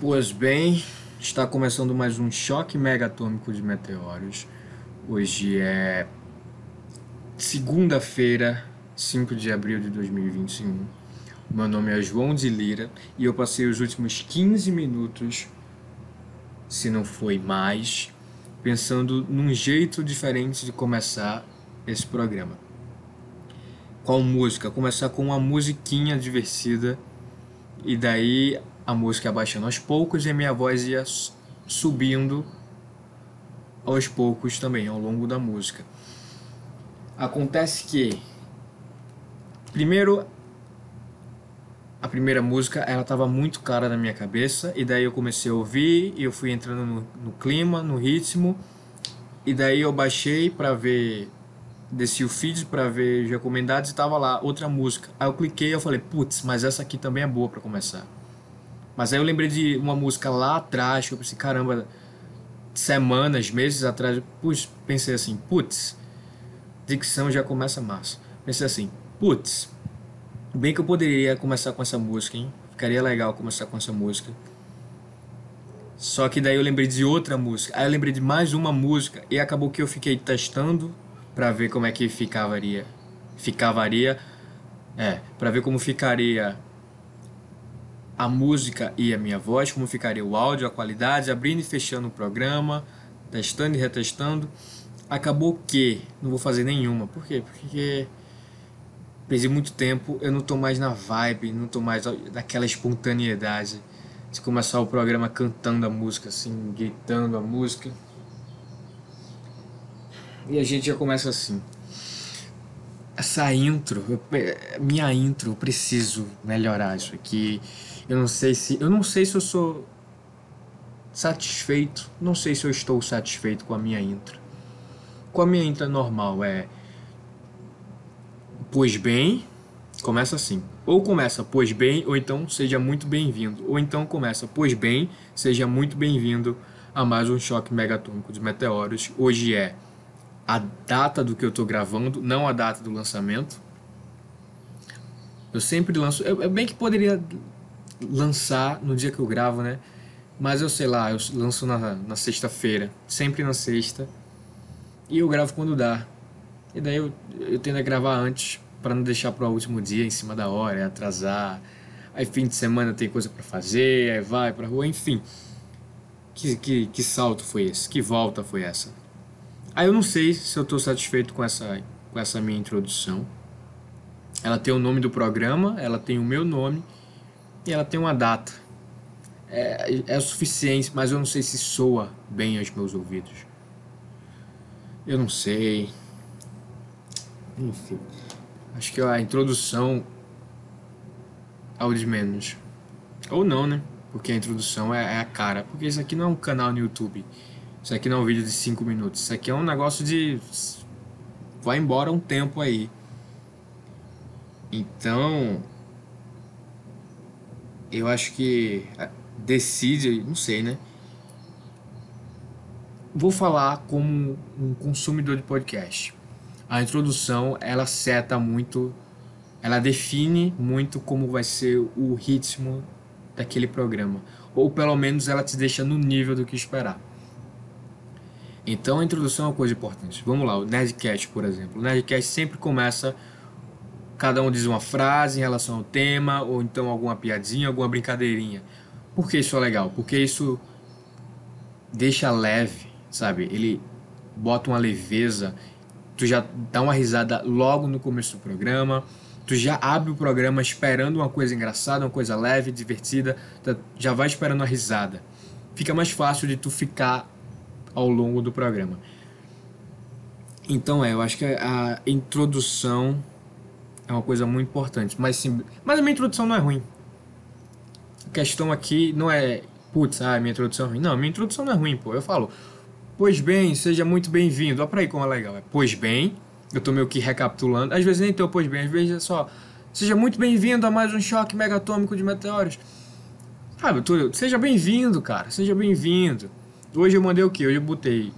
Pois bem, está começando mais um choque megatômico de meteoros. Hoje é segunda-feira, 5 de abril de 2021. Meu nome é João de Lira e eu passei os últimos 15 minutos, se não foi mais, pensando num jeito diferente de começar esse programa. Qual música? Começar com uma musiquinha divertida e daí a música abaixando aos poucos e a minha voz ia subindo aos poucos também ao longo da música. Acontece que primeiro a primeira música ela estava muito clara na minha cabeça e daí eu comecei a ouvir e eu fui entrando no, no clima, no ritmo e daí eu baixei para ver desci o feed para ver os recomendados e tava lá outra música. Aí eu cliquei eu falei, putz, mas essa aqui também é boa para começar. Mas aí eu lembrei de uma música lá atrás, que eu pensei, caramba, semanas, meses atrás, putz, pensei assim, putz, dicção já começa massa. Pensei assim, putz, bem que eu poderia começar com essa música, hein? Ficaria legal começar com essa música. Só que daí eu lembrei de outra música. Aí eu lembrei de mais uma música e acabou que eu fiquei testando para ver como é que ficaria. Ficavaria. É, para ver como ficaria a música e a minha voz, como ficaria o áudio, a qualidade, abrindo e fechando o programa, testando e retestando. Acabou que não vou fazer nenhuma. Por quê? Porque perdi muito tempo, eu não tô mais na vibe, não tô mais naquela espontaneidade de começar o programa cantando a música, assim, gritando a música. E a gente já começa assim. Essa intro, minha intro, eu preciso melhorar isso aqui. Eu não sei se. Eu não sei se eu sou satisfeito. Não sei se eu estou satisfeito com a minha intro. Com a minha intro é normal, é. Pois bem, começa assim. Ou começa pois bem, ou então seja muito bem-vindo. Ou então começa pois bem, seja muito bem-vindo a mais um choque megatônico de meteoros. Hoje é a data do que eu estou gravando, não a data do lançamento. Eu sempre lanço. Eu, eu bem que poderia lançar no dia que eu gravo, né? Mas eu sei lá, eu lanço na, na sexta-feira, sempre na sexta. E eu gravo quando dá. E daí eu, eu tendo a gravar antes, para não deixar para o último dia em cima da hora, atrasar. Aí fim de semana tem coisa para fazer, aí vai pra rua, enfim. Que, que, que salto foi esse? Que volta foi essa? Aí eu não sei se eu estou satisfeito com essa, com essa minha introdução. Ela tem o nome do programa, ela tem o meu nome e ela tem uma data. É, é o suficiente, mas eu não sei se soa bem aos meus ouvidos. Eu não sei. Enfim. Acho que a introdução ao de menos. Ou não, né? Porque a introdução é, é, a cara. Porque isso aqui não é um canal no YouTube. Isso aqui não é um vídeo de 5 minutos. Isso aqui é um negócio de. Vai embora um tempo aí. Então eu acho que decide, não sei, né? Vou falar como um consumidor de podcast. A introdução, ela seta muito, ela define muito como vai ser o ritmo daquele programa. Ou pelo menos ela te deixa no nível do que esperar. Então a introdução é uma coisa importante. Vamos lá, o Nerdcast, por exemplo. O Nerdcast sempre começa Cada um diz uma frase em relação ao tema, ou então alguma piadinha, alguma brincadeirinha. Por que isso é legal? Porque isso deixa leve, sabe? Ele bota uma leveza, tu já dá uma risada logo no começo do programa, tu já abre o programa esperando uma coisa engraçada, uma coisa leve, divertida, tá, já vai esperando a risada. Fica mais fácil de tu ficar ao longo do programa. Então é, eu acho que a introdução é uma coisa muito importante. Mas, sim, mas a minha introdução não é ruim. A questão aqui não é, putz, ah, minha introdução é ruim. Não, minha introdução não é ruim, pô. Eu falo, pois bem, seja muito bem-vindo. Olha pra aí como é legal. É, pois bem, eu tô meio que recapitulando. Às vezes nem tem o pois bem, às vezes é só, seja muito bem-vindo a mais um choque megatômico de meteoros. Sabe, tô, seja bem-vindo, cara, seja bem-vindo. Hoje eu mandei o quê? Hoje eu botei,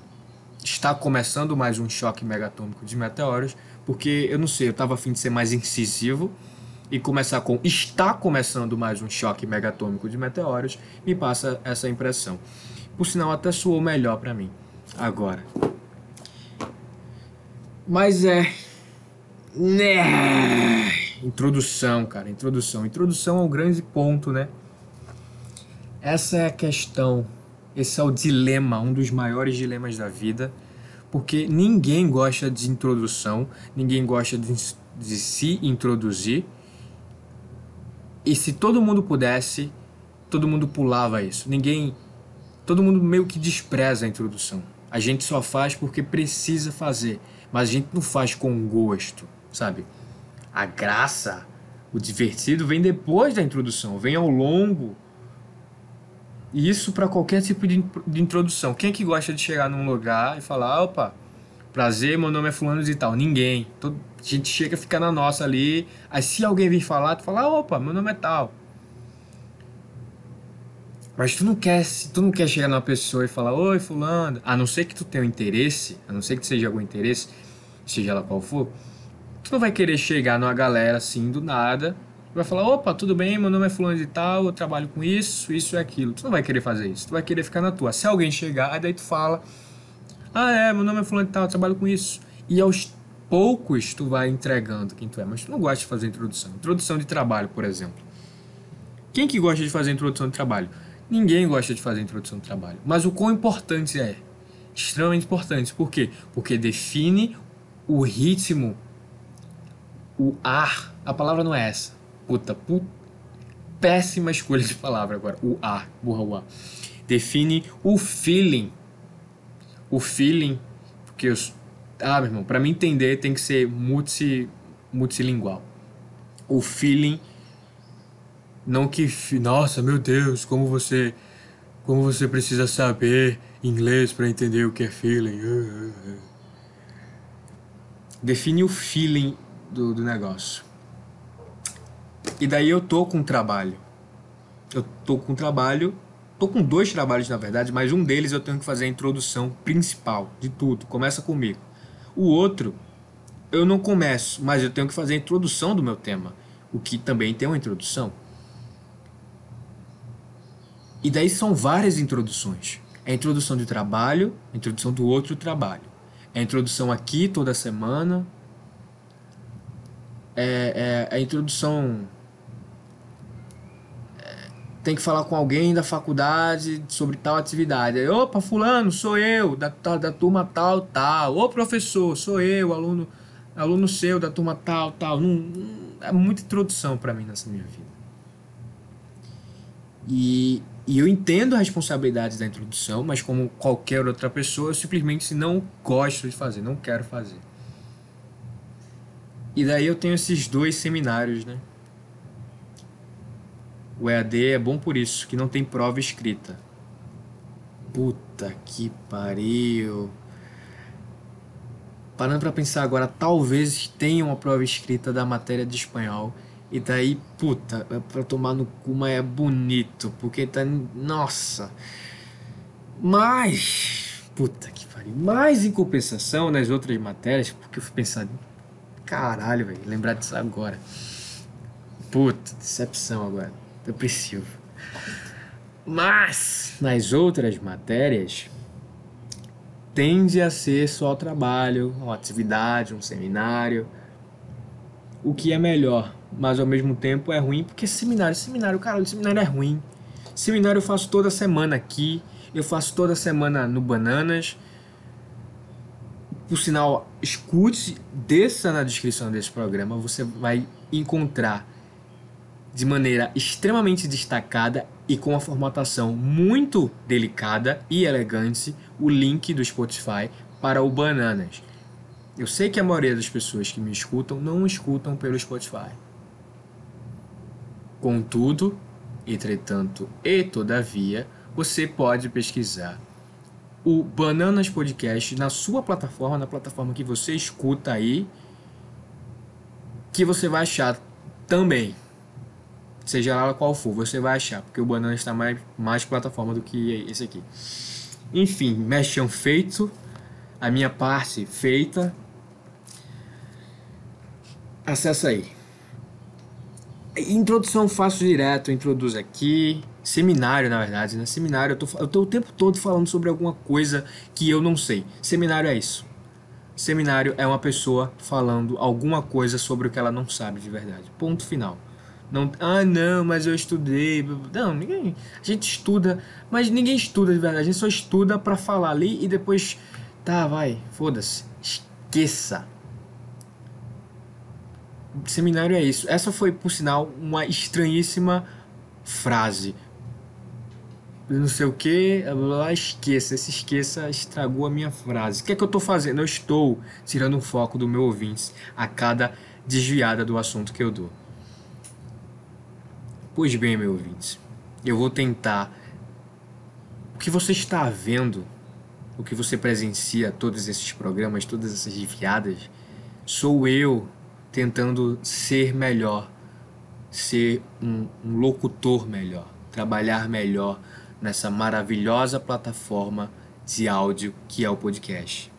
está começando mais um choque megatômico de meteoros porque eu não sei, eu tava afim de ser mais incisivo e começar com está começando mais um choque megatômico de meteoros, me passa essa impressão. Por sinal, até soou melhor para mim agora. Mas é. Né. Introdução, cara, introdução. Introdução é o grande ponto, né? Essa é a questão. Esse é o dilema, um dos maiores dilemas da vida. Porque ninguém gosta de introdução, ninguém gosta de, de se introduzir e se todo mundo pudesse, todo mundo pulava isso. Ninguém. Todo mundo meio que despreza a introdução. A gente só faz porque precisa fazer, mas a gente não faz com gosto, sabe? A graça, o divertido vem depois da introdução, vem ao longo. E isso para qualquer tipo de, de introdução. Quem é que gosta de chegar num lugar e falar, opa, prazer, meu nome é fulano e tal? Ninguém. Todo, a gente chega, fica na nossa ali. Aí se alguém vir falar, tu fala, opa, meu nome é tal. Mas tu não quer, tu não quer chegar numa pessoa e falar, oi fulano, a não ser que tu tenha um interesse, a não ser que seja algum interesse, seja ela qual for, tu não vai querer chegar numa galera assim do nada, vai falar, opa, tudo bem, meu nome é fulano de tal, eu trabalho com isso, isso e aquilo. Tu não vai querer fazer isso, tu vai querer ficar na tua. Se alguém chegar, aí daí tu fala, ah é, meu nome é fulano de tal, eu trabalho com isso. E aos poucos tu vai entregando quem tu é, mas tu não gosta de fazer introdução. Introdução de trabalho, por exemplo. Quem que gosta de fazer introdução de trabalho? Ninguém gosta de fazer introdução de trabalho. Mas o quão importante é? Extremamente importante. Por quê? Porque define o ritmo, o ar. A palavra não é essa. Puta, puta péssima escolha de palavra agora. O ar, burra o ar. Define o feeling. O feeling, porque os, ah, meu irmão, para me entender tem que ser multi, multilingual. O feeling não que nossa, meu Deus, como você como você precisa saber inglês para entender o que é feeling. Define o feeling do, do negócio. E daí eu tô com trabalho. Eu tô com trabalho, tô com dois trabalhos na verdade, mas um deles eu tenho que fazer a introdução principal de tudo. Começa comigo. O outro, eu não começo, mas eu tenho que fazer a introdução do meu tema, o que também tem uma introdução. E daí são várias introduções. É a introdução de trabalho, a introdução do outro trabalho. É a introdução aqui toda semana. É, é a introdução tem que falar com alguém da faculdade sobre tal atividade. Aí, opa, fulano, sou eu, da, da, da turma tal, tal. Ô professor, sou eu, aluno, aluno seu da turma tal, tal. Não, não é muita introdução para mim nessa minha vida. E, e eu entendo a responsabilidade da introdução, mas como qualquer outra pessoa, eu simplesmente não gosto de fazer, não quero fazer. E daí eu tenho esses dois seminários, né? O EAD é bom por isso, que não tem prova escrita. Puta que pariu. Parando para pensar agora, talvez tenha uma prova escrita da matéria de espanhol. E daí, puta, é pra tomar no cu, mas é bonito. Porque tá. Nossa! Mas. Puta que pariu. Mais em compensação nas outras matérias, porque eu fui pensar. Caralho, velho, lembrar disso agora. Puta, decepção agora depressivo. Mas nas outras matérias tende a ser só trabalho, uma atividade, um seminário. O que é melhor, mas ao mesmo tempo é ruim, porque seminário, seminário, cara, o seminário é ruim. Seminário eu faço toda semana aqui, eu faço toda semana no Bananas. Por sinal, escute, desça na descrição desse programa, você vai encontrar de maneira extremamente destacada e com a formatação muito delicada e elegante o link do Spotify para o Bananas. Eu sei que a maioria das pessoas que me escutam não escutam pelo Spotify. Contudo, entretanto e todavia, você pode pesquisar o Bananas Podcast na sua plataforma, na plataforma que você escuta aí, que você vai achar também seja lá qual for, você vai achar, porque o Banana está mais, mais plataforma do que esse aqui. Enfim, mexão feito, a minha parte feita. Acessa aí. Introdução faço direto, introduzo aqui. Seminário, na verdade, né? Seminário, eu tô, eu tô o tempo todo falando sobre alguma coisa que eu não sei. Seminário é isso. Seminário é uma pessoa falando alguma coisa sobre o que ela não sabe de verdade. Ponto final. Não, ah, não, mas eu estudei. Não, ninguém. A gente estuda, mas ninguém estuda de verdade. A gente só estuda para falar ali e depois. Tá, vai, foda-se. Esqueça. Seminário é isso. Essa foi, por sinal, uma estranhíssima frase. Não sei o que, esqueça. Esse esqueça estragou a minha frase. O que é que eu estou fazendo? Eu estou tirando o foco do meu ouvinte a cada desviada do assunto que eu dou. Pois bem, meu ouvinte, eu vou tentar. O que você está vendo, o que você presencia, todos esses programas, todas essas desviadas, sou eu tentando ser melhor, ser um, um locutor melhor, trabalhar melhor nessa maravilhosa plataforma de áudio que é o podcast.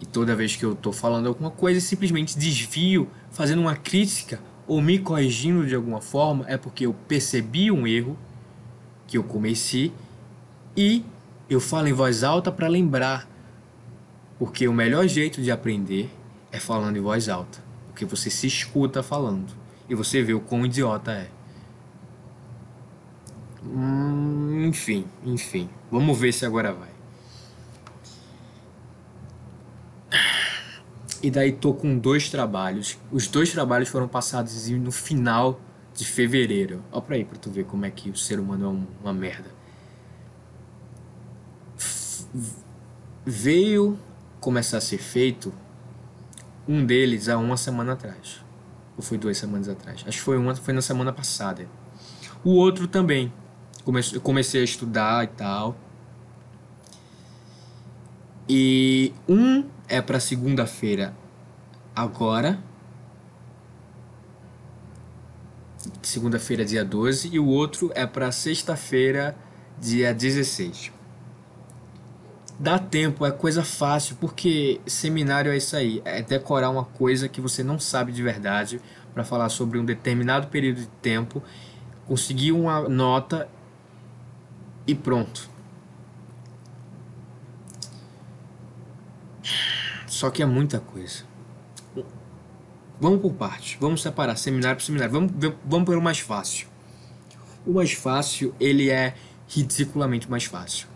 E toda vez que eu estou falando alguma coisa, simplesmente desvio, fazendo uma crítica ou me corrigindo de alguma forma, é porque eu percebi um erro que eu comeci e eu falo em voz alta para lembrar. Porque o melhor jeito de aprender é falando em voz alta. Porque você se escuta falando e você vê o quão idiota é. Hum, enfim, enfim. Vamos ver se agora vai. E daí tô com dois trabalhos. Os dois trabalhos foram passados no final de fevereiro. Ó pra aí pra tu ver como é que o ser humano é uma merda. Veio começar a ser feito um deles há uma semana atrás. Ou foi duas semanas atrás? Acho que foi uma, foi na semana passada. O outro também. Comecei, comecei a estudar e tal. E um é para segunda-feira agora. Segunda-feira, dia 12. E o outro é para sexta-feira, dia 16. Dá tempo, é coisa fácil, porque seminário é isso aí, é decorar uma coisa que você não sabe de verdade para falar sobre um determinado período de tempo, conseguir uma nota e pronto. Só que é muita coisa. Vamos por partes, vamos separar seminário por seminário. Vamos, vamos pelo mais fácil. O mais fácil, ele é ridiculamente mais fácil.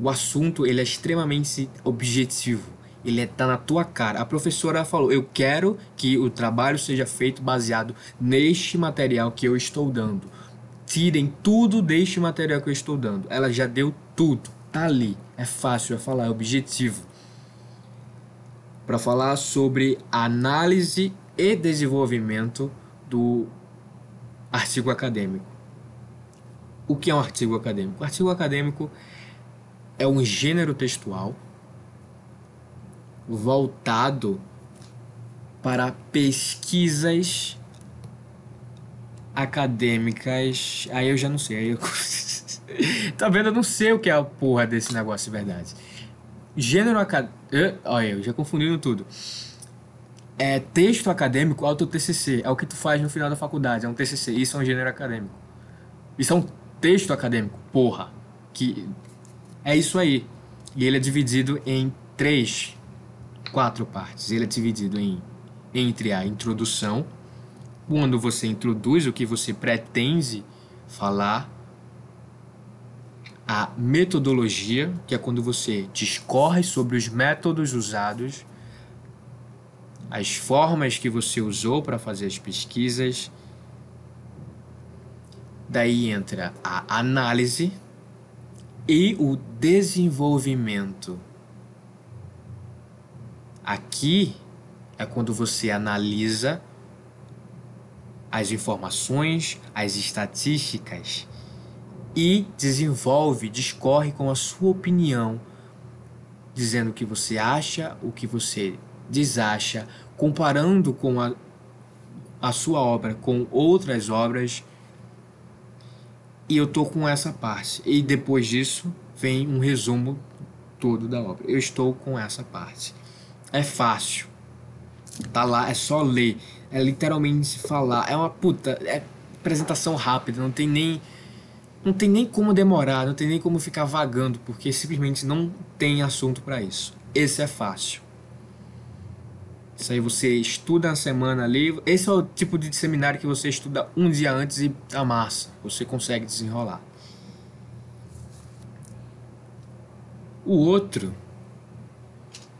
O assunto, ele é extremamente objetivo. Ele está na tua cara. A professora falou: Eu quero que o trabalho seja feito baseado neste material que eu estou dando. Tirem tudo deste material que eu estou dando. Ela já deu tudo. Tá ali. É fácil, é falar, é objetivo para falar sobre análise e desenvolvimento do artigo acadêmico. O que é um artigo acadêmico? O artigo acadêmico é um gênero textual voltado para pesquisas acadêmicas. Aí eu já não sei. Aí eu... tá vendo? Eu não sei o que é a porra desse negócio de verdade. Gênero acadêmico. Olha, eu já confundindo tudo. É texto acadêmico, auto TCC. É o que tu faz no final da faculdade. É um TCC. Isso é um gênero acadêmico. Isso é um texto acadêmico. Porra. Que é isso aí. E ele é dividido em três, quatro partes. Ele é dividido em entre a introdução, quando você introduz o que você pretende falar a metodologia, que é quando você discorre sobre os métodos usados, as formas que você usou para fazer as pesquisas. Daí entra a análise e o desenvolvimento. Aqui é quando você analisa as informações, as estatísticas e desenvolve, discorre com a sua opinião, dizendo o que você acha, o que você desacha, comparando com a, a sua obra com outras obras. E eu tô com essa parte. E depois disso vem um resumo todo da obra. Eu estou com essa parte. É fácil. Tá lá, é só ler. É literalmente falar. É uma puta. É apresentação rápida, não tem nem. Não tem nem como demorar, não tem nem como ficar vagando, porque simplesmente não tem assunto para isso. Esse é fácil. Isso aí você estuda na semana ali. Esse é o tipo de seminário que você estuda um dia antes e amassa. Você consegue desenrolar. O outro,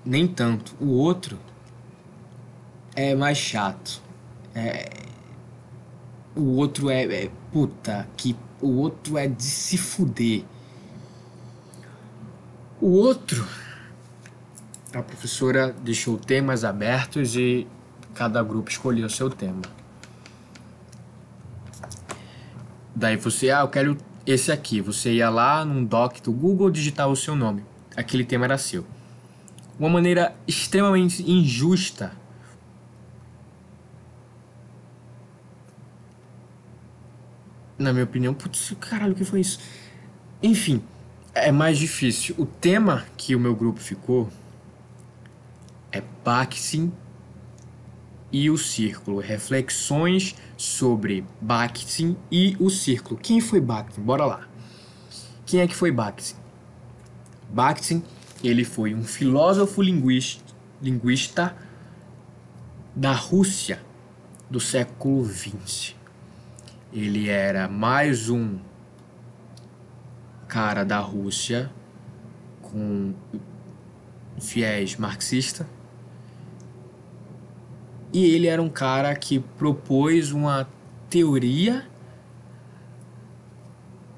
nem tanto. O outro é mais chato. É, o outro é, é puta que o outro é de se fuder. O outro a professora deixou temas abertos e cada grupo escolheu o seu tema. Daí você, ah, eu quero esse aqui. Você ia lá num doc do Google digitar o seu nome. Aquele tema era seu. Uma maneira extremamente injusta. Na minha opinião, putz, caralho, o que foi isso? Enfim, é mais difícil. O tema que o meu grupo ficou é Bakhtin e o Círculo. Reflexões sobre Bakhtin e o Círculo. Quem foi Bakhtin? Bora lá. Quem é que foi Bakhtin? Bakhtin, ele foi um filósofo linguista, linguista da Rússia do século XX. Ele era mais um cara da Rússia com fiéis marxista e ele era um cara que propôs uma teoria,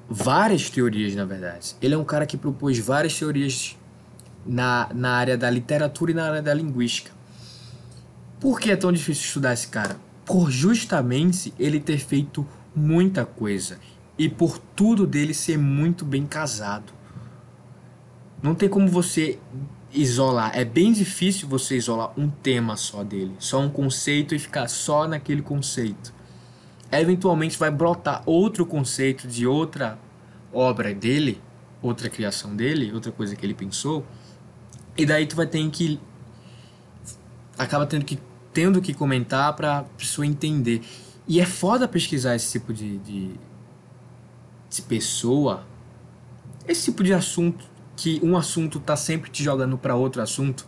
várias teorias na verdade. Ele é um cara que propôs várias teorias na, na área da literatura e na área da linguística. Por que é tão difícil estudar esse cara? Por justamente ele ter feito muita coisa e por tudo dele ser muito bem casado. Não tem como você isolar. É bem difícil você isolar um tema só dele, só um conceito e ficar só naquele conceito. Eventualmente vai brotar outro conceito de outra obra dele, outra criação dele, outra coisa que ele pensou, e daí tu vai ter que acaba tendo que tendo que comentar para pessoa entender. E é foda pesquisar esse tipo de, de, de pessoa, esse tipo de assunto que um assunto tá sempre te jogando para outro assunto,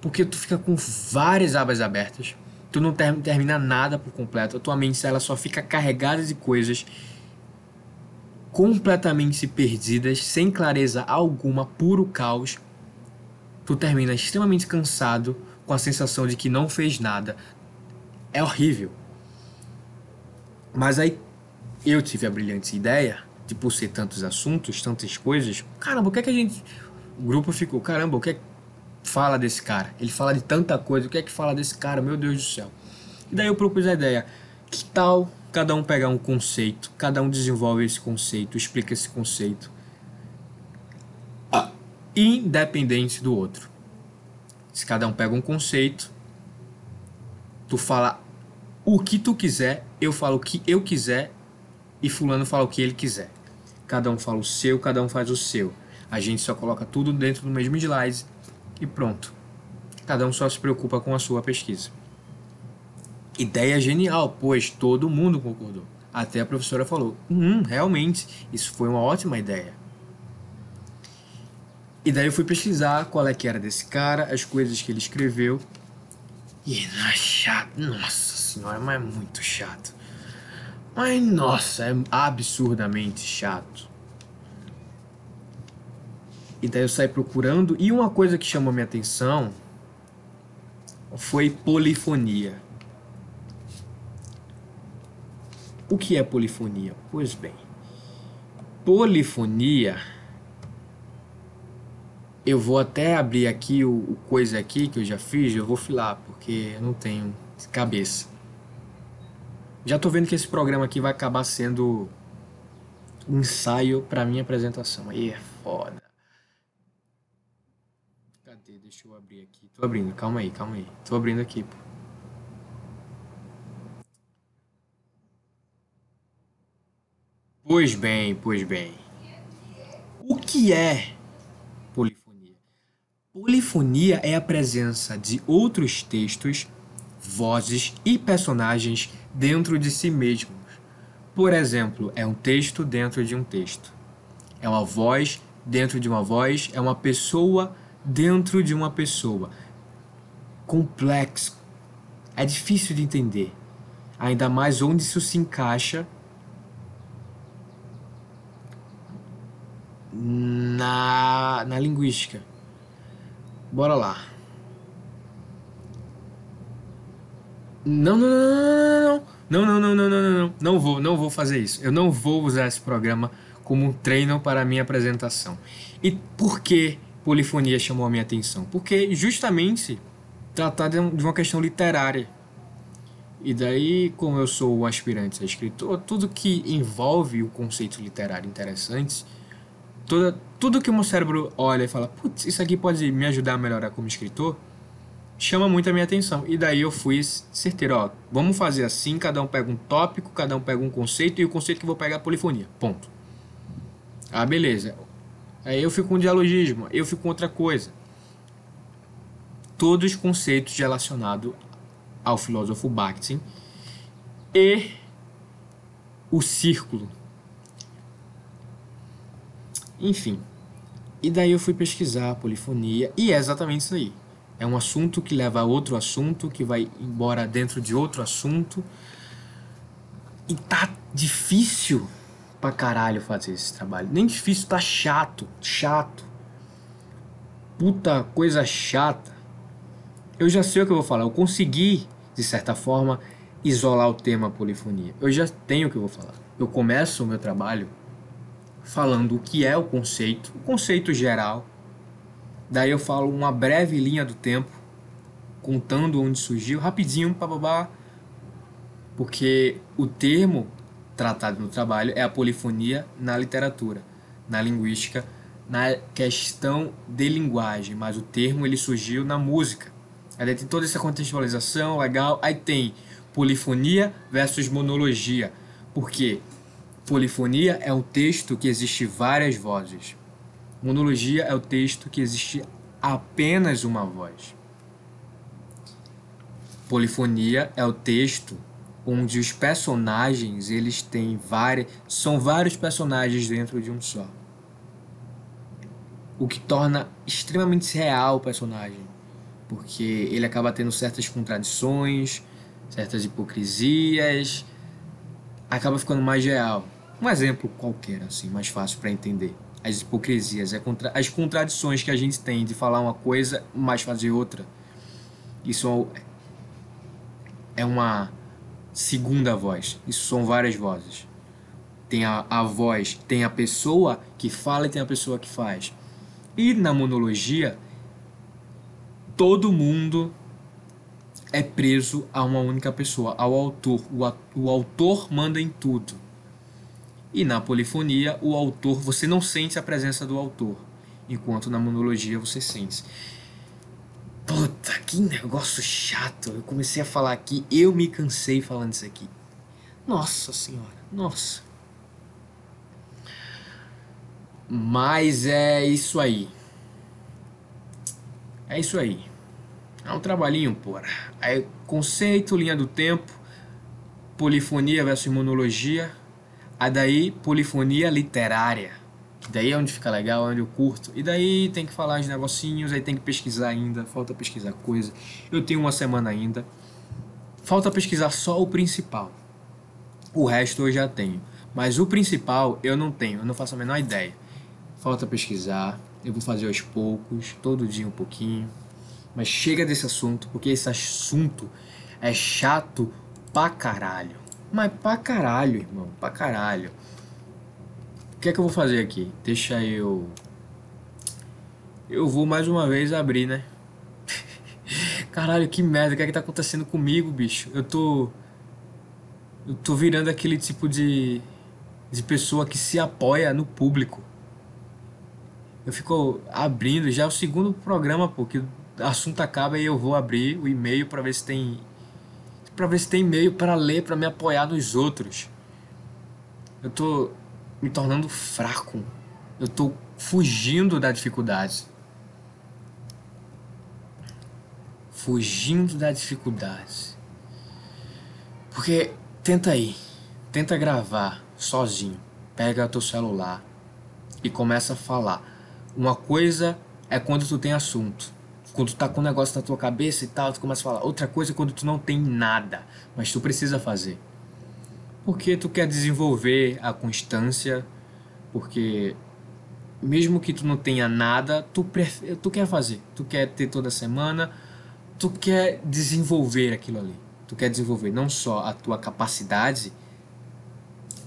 porque tu fica com várias abas abertas, tu não ter, termina nada por completo, a tua mente ela só fica carregada de coisas completamente perdidas, sem clareza alguma, puro caos. Tu termina extremamente cansado, com a sensação de que não fez nada. É horrível. Mas aí eu tive a brilhante ideia de por ser tantos assuntos, tantas coisas, caramba, o que é que a gente. O grupo ficou, caramba, o que é que fala desse cara? Ele fala de tanta coisa, o que é que fala desse cara? Meu Deus do céu. E daí eu propus a ideia: que tal cada um pegar um conceito, cada um desenvolve esse conceito, explica esse conceito, independente do outro. Se cada um pega um conceito, tu fala o que tu quiser, eu falo o que eu quiser e fulano fala o que ele quiser. Cada um fala o seu, cada um faz o seu. A gente só coloca tudo dentro do mesmo slide e pronto. Cada um só se preocupa com a sua pesquisa. Ideia genial, pois todo mundo concordou. Até a professora falou: Hum, realmente, isso foi uma ótima ideia. E daí eu fui pesquisar qual é que era desse cara, as coisas que ele escreveu. E é chato, nossa senhora, mas é muito chato. Mas nossa, é absurdamente chato. E daí eu saí procurando. E uma coisa que chamou minha atenção foi polifonia. O que é polifonia? Pois bem, polifonia. Eu vou até abrir aqui o, o coisa aqui que eu já fiz, eu vou filar porque eu não tenho cabeça. Já tô vendo que esse programa aqui vai acabar sendo um ensaio para minha apresentação. Aí é foda. Cadê? Deixa eu abrir aqui. Tô abrindo, calma aí, calma aí. Tô abrindo aqui, pô. Pois bem, pois bem. O que é polifonia? Polifonia é a presença de outros textos vozes e personagens dentro de si mesmos. Por exemplo, é um texto dentro de um texto. É uma voz dentro de uma voz, é uma pessoa dentro de uma pessoa. Complexo. É difícil de entender. Ainda mais onde isso se encaixa na, na linguística. Bora lá. Não, não, não, não, não, não, não, não, não, não, não, não vou, não vou fazer isso. Eu não vou usar esse programa como um treino para a minha apresentação. E por que polifonia chamou a minha atenção? Porque justamente tratar de uma questão literária. E daí, como eu sou um aspirante a escritor, tudo que envolve o conceito literário interessante, toda, tudo que o meu cérebro olha e fala, putz, isso aqui pode me ajudar a melhorar como escritor, chama muito a minha atenção. E daí eu fui certeiro, ó, vamos fazer assim, cada um pega um tópico, cada um pega um conceito, e o conceito que eu vou pegar é a polifonia. Ponto. Ah, beleza. Aí eu fico com dialogismo, eu fico com outra coisa. Todos os conceitos relacionados ao filósofo Bakhtin e o círculo. Enfim. E daí eu fui pesquisar a polifonia e é exatamente isso aí. É um assunto que leva a outro assunto, que vai embora dentro de outro assunto. E tá difícil pra caralho fazer esse trabalho. Nem difícil, tá chato, chato. Puta coisa chata. Eu já sei o que eu vou falar. Eu consegui, de certa forma, isolar o tema polifonia. Eu já tenho o que eu vou falar. Eu começo o meu trabalho falando o que é o conceito, o conceito geral. Daí eu falo uma breve linha do tempo, contando onde surgiu, rapidinho, bababá. Porque o termo tratado no trabalho é a polifonia na literatura, na linguística, na questão de linguagem, mas o termo ele surgiu na música. Aí tem toda essa contextualização legal, aí tem polifonia versus monologia, porque polifonia é um texto que existe várias vozes. Monologia é o texto que existe apenas uma voz. Polifonia é o texto onde os personagens eles têm várias são vários personagens dentro de um só. O que torna extremamente real o personagem porque ele acaba tendo certas contradições certas hipocrisias acaba ficando mais real. Um exemplo qualquer assim mais fácil para entender as hipocrisias as contradições que a gente tem de falar uma coisa mas fazer outra isso é uma segunda voz. Isso são várias vozes. Tem a, a voz, tem a pessoa que fala e tem a pessoa que faz. E na monologia, todo mundo é preso a uma única pessoa, ao autor. O, o autor manda em tudo. E na polifonia, o autor, você não sente a presença do autor, enquanto na monologia você sente. Puta, que negócio chato. Eu comecei a falar aqui, eu me cansei falando isso aqui. Nossa senhora, nossa. Mas é isso aí. É isso aí. É um trabalhinho, porra. Aí, conceito, linha do tempo, polifonia versus monologia. Aí daí, polifonia literária daí é onde fica legal, onde eu curto. E daí tem que falar de negocinhos, aí tem que pesquisar ainda, falta pesquisar coisa. Eu tenho uma semana ainda. Falta pesquisar só o principal. O resto eu já tenho. Mas o principal eu não tenho, eu não faço a menor ideia. Falta pesquisar, eu vou fazer aos poucos, todo dia um pouquinho. Mas chega desse assunto, porque esse assunto é chato pra caralho. Mas pra caralho, irmão, pra caralho que é que eu vou fazer aqui? Deixa eu. Eu vou mais uma vez abrir, né? Caralho, que merda, o que é que tá acontecendo comigo, bicho? Eu tô. Eu tô virando aquele tipo de. de pessoa que se apoia no público. Eu fico abrindo já é o segundo programa, pô, que o assunto acaba e eu vou abrir o e-mail para ver se tem. Para ver se tem e-mail para ler, para me apoiar nos outros. Eu tô me tornando fraco. Eu estou fugindo da dificuldade. fugindo da dificuldade. Porque tenta aí, tenta gravar sozinho. Pega teu celular e começa a falar. Uma coisa é quando tu tem assunto. Quando tu tá com um negócio na tua cabeça e tal, tu começa a falar. Outra coisa quando tu não tem nada, mas tu precisa fazer. Porque tu quer desenvolver a constância, porque mesmo que tu não tenha nada, tu, pref... tu quer fazer. Tu quer ter toda semana, tu quer desenvolver aquilo ali. Tu quer desenvolver não só a tua capacidade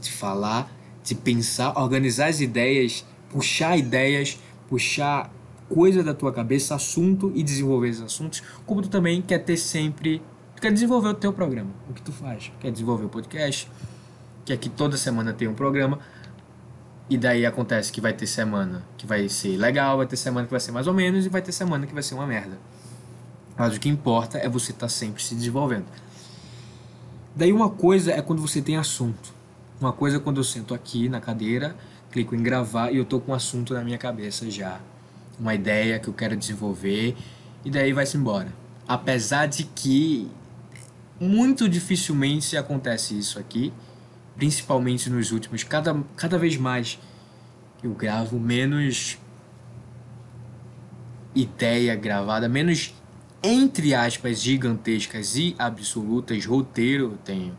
de falar, de pensar, organizar as ideias, puxar ideias, puxar coisa da tua cabeça, assunto e desenvolver esses assuntos, como tu também quer ter sempre, tu quer desenvolver o teu programa, o que tu faz, quer desenvolver o podcast, quer que toda semana tenha um programa, e daí acontece que vai ter semana que vai ser legal, vai ter semana que vai ser mais ou menos e vai ter semana que vai ser uma merda. Mas o que importa é você estar tá sempre se desenvolvendo. Daí uma coisa é quando você tem assunto. Uma coisa é quando eu sento aqui na cadeira, clico em gravar e eu tô com um assunto na minha cabeça já. Uma ideia que eu quero desenvolver e daí vai-se embora. Apesar de que muito dificilmente acontece isso aqui principalmente nos últimos, cada, cada vez mais eu gravo, menos ideia gravada, menos entre aspas gigantescas e absolutas roteiro eu tenho.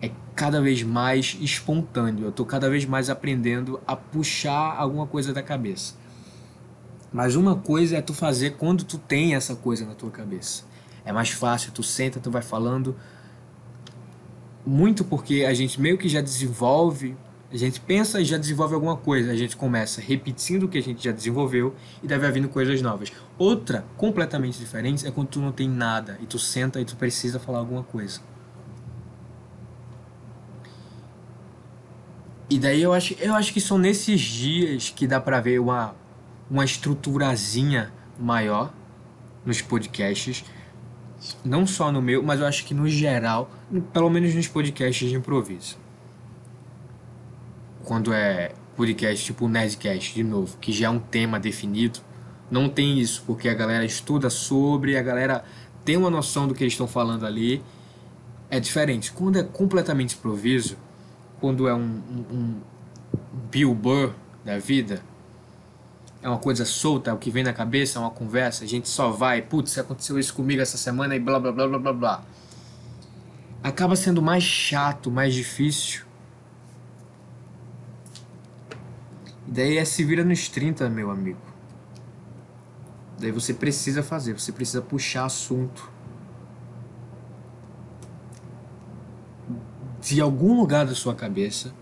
É cada vez mais espontâneo, eu estou cada vez mais aprendendo a puxar alguma coisa da cabeça. Mas uma coisa é tu fazer quando tu tem essa coisa na tua cabeça. É mais fácil, tu senta, tu vai falando, muito porque a gente meio que já desenvolve, a gente pensa e já desenvolve alguma coisa, a gente começa repetindo o que a gente já desenvolveu e deve vindo coisas novas. Outra completamente diferente é quando tu não tem nada e tu senta e tu precisa falar alguma coisa. E daí eu acho, eu acho que são nesses dias que dá para ver uma uma estruturazinha maior nos podcasts não só no meu, mas eu acho que no geral, pelo menos nos podcasts de improviso. Quando é podcast tipo Nerdcast, de novo, que já é um tema definido, não tem isso, porque a galera estuda sobre, a galera tem uma noção do que eles estão falando ali. É diferente. Quando é completamente improviso, quando é um, um, um Bill Burr da vida, é uma coisa solta, é o que vem na cabeça, é uma conversa, a gente só vai, putz, aconteceu isso comigo essa semana e blá blá blá blá blá blá. Acaba sendo mais chato, mais difícil. E daí é se vira nos 30, meu amigo. Daí você precisa fazer, você precisa puxar assunto. De algum lugar da sua cabeça.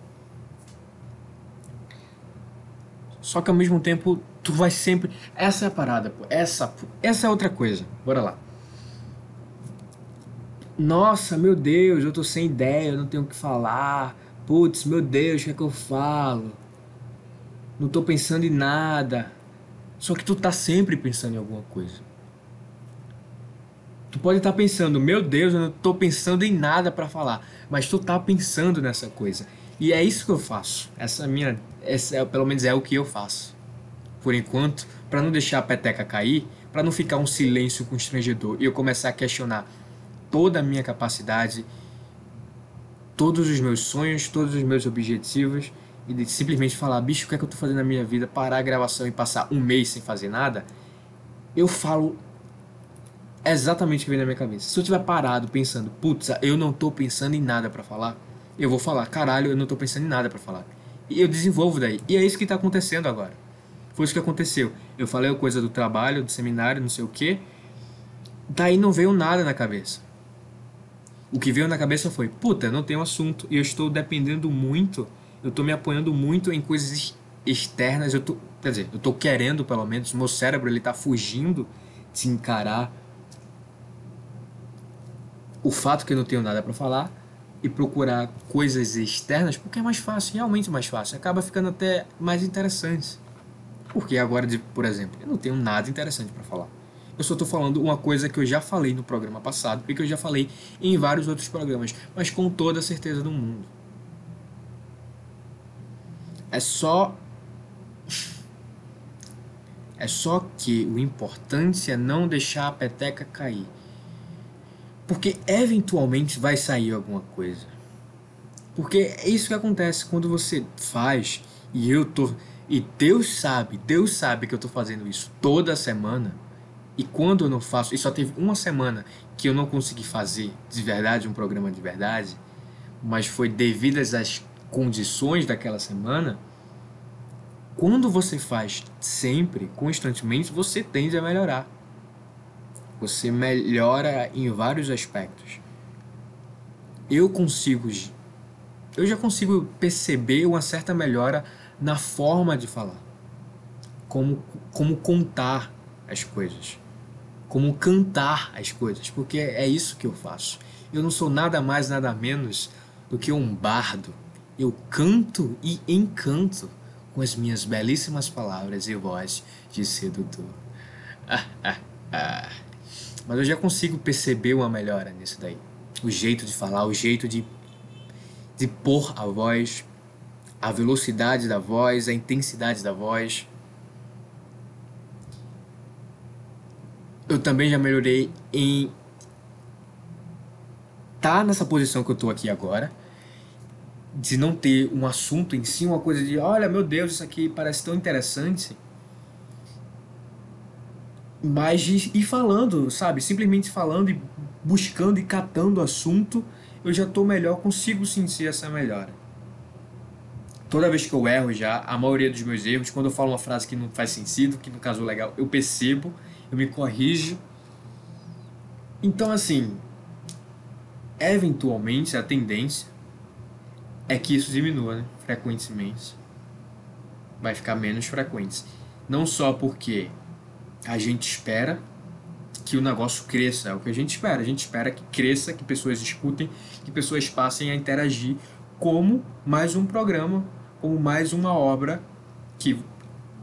Só que ao mesmo tempo tu vai sempre. Essa é a parada, pô. Essa, essa é outra coisa. Bora lá. Nossa, meu Deus, eu tô sem ideia, eu não tenho o que falar. Putz, meu Deus, o que é que eu falo? Não tô pensando em nada. Só que tu tá sempre pensando em alguma coisa. Tu pode estar tá pensando, meu Deus, eu não tô pensando em nada para falar, mas tu tá pensando nessa coisa. E é isso que eu faço. Essa minha, essa é, pelo menos é o que eu faço por enquanto, para não deixar a peteca cair, para não ficar um silêncio constrangedor e eu começar a questionar toda a minha capacidade, todos os meus sonhos, todos os meus objetivos e de simplesmente falar, bicho, o que é que eu tô fazendo na minha vida, parar a gravação e passar um mês sem fazer nada, eu falo exatamente o que vem na minha cabeça. Se eu tiver parado pensando, putz, eu não tô pensando em nada para falar, eu vou falar, caralho, eu não tô pensando em nada para falar. E eu desenvolvo daí. E é isso que tá acontecendo agora. Foi isso que aconteceu. Eu falei a coisa do trabalho, do seminário, não sei o que. Daí não veio nada na cabeça. O que veio na cabeça foi, puta, não tenho assunto e eu estou dependendo muito, eu estou me apoiando muito em coisas externas, eu tô, quer dizer, eu estou querendo pelo menos, meu cérebro ele está fugindo de encarar o fato que eu não tenho nada para falar e procurar coisas externas, porque é mais fácil, realmente mais fácil, acaba ficando até mais interessante. Porque agora, por exemplo, eu não tenho nada interessante para falar. Eu só estou falando uma coisa que eu já falei no programa passado e que eu já falei em vários outros programas, mas com toda a certeza do mundo. É só. É só que o importante é não deixar a peteca cair. Porque eventualmente vai sair alguma coisa. Porque é isso que acontece quando você faz e eu tô e Deus sabe, Deus sabe que eu tô fazendo isso toda semana. E quando eu não faço, e só teve uma semana que eu não consegui fazer de verdade um programa de verdade, mas foi devido às condições daquela semana, quando você faz sempre, constantemente, você tende a melhorar. Você melhora em vários aspectos. Eu consigo, eu já consigo perceber uma certa melhora na forma de falar, como, como contar as coisas, como cantar as coisas, porque é isso que eu faço. Eu não sou nada mais, nada menos do que um bardo. Eu canto e encanto com as minhas belíssimas palavras e voz de sedutor. Ah, ah, ah. Mas eu já consigo perceber uma melhora nisso daí. O jeito de falar, o jeito de, de pôr a voz, a velocidade da voz, a intensidade da voz. Eu também já melhorei em estar tá nessa posição que eu estou aqui agora de não ter um assunto em si, uma coisa de, olha, meu Deus, isso aqui parece tão interessante. Mas de ir falando, sabe? Simplesmente falando e buscando e catando o assunto, eu já estou melhor, consigo sentir essa melhora. Toda vez que eu erro já, a maioria dos meus erros, quando eu falo uma frase que não faz sentido, que no caso legal, eu percebo, eu me corrijo. Então, assim, eventualmente a tendência é que isso diminua né? frequentemente. Vai ficar menos frequente. Não só porque a gente espera que o negócio cresça, é o que a gente espera. A gente espera que cresça, que pessoas escutem, que pessoas passem a interagir como mais um programa, como mais uma obra que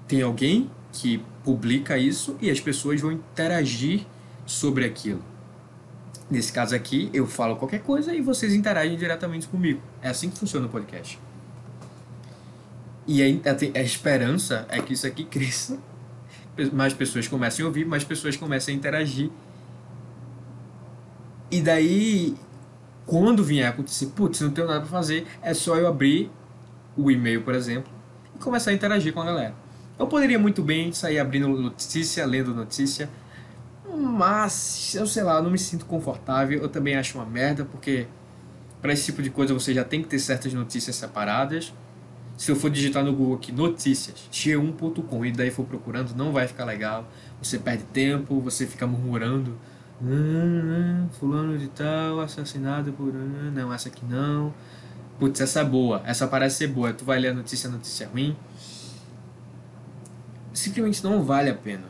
tem alguém que publica isso e as pessoas vão interagir sobre aquilo. Nesse caso aqui, eu falo qualquer coisa e vocês interagem diretamente comigo. É assim que funciona o podcast. E a, a, esperança é que isso aqui cresça, mais pessoas comecem a ouvir, mais pessoas comecem a interagir. E daí, quando vier acontecer, putz, não tenho nada para fazer, é só eu abrir o e-mail, por exemplo, e começar a interagir com a galera. Eu poderia muito bem sair abrindo notícia, lendo notícia, mas, eu sei lá, eu não me sinto confortável. Eu também acho uma merda, porque para esse tipo de coisa você já tem que ter certas notícias separadas. Se eu for digitar no Google aqui notícias, g1.com e daí for procurando, não vai ficar legal. Você perde tempo, você fica murmurando. Hum, fulano de tal, assassinado por. Não, essa aqui não. Putz, essa é boa. Essa parece ser boa. Tu vai ler a notícia, a notícia é ruim. Simplesmente não vale a pena.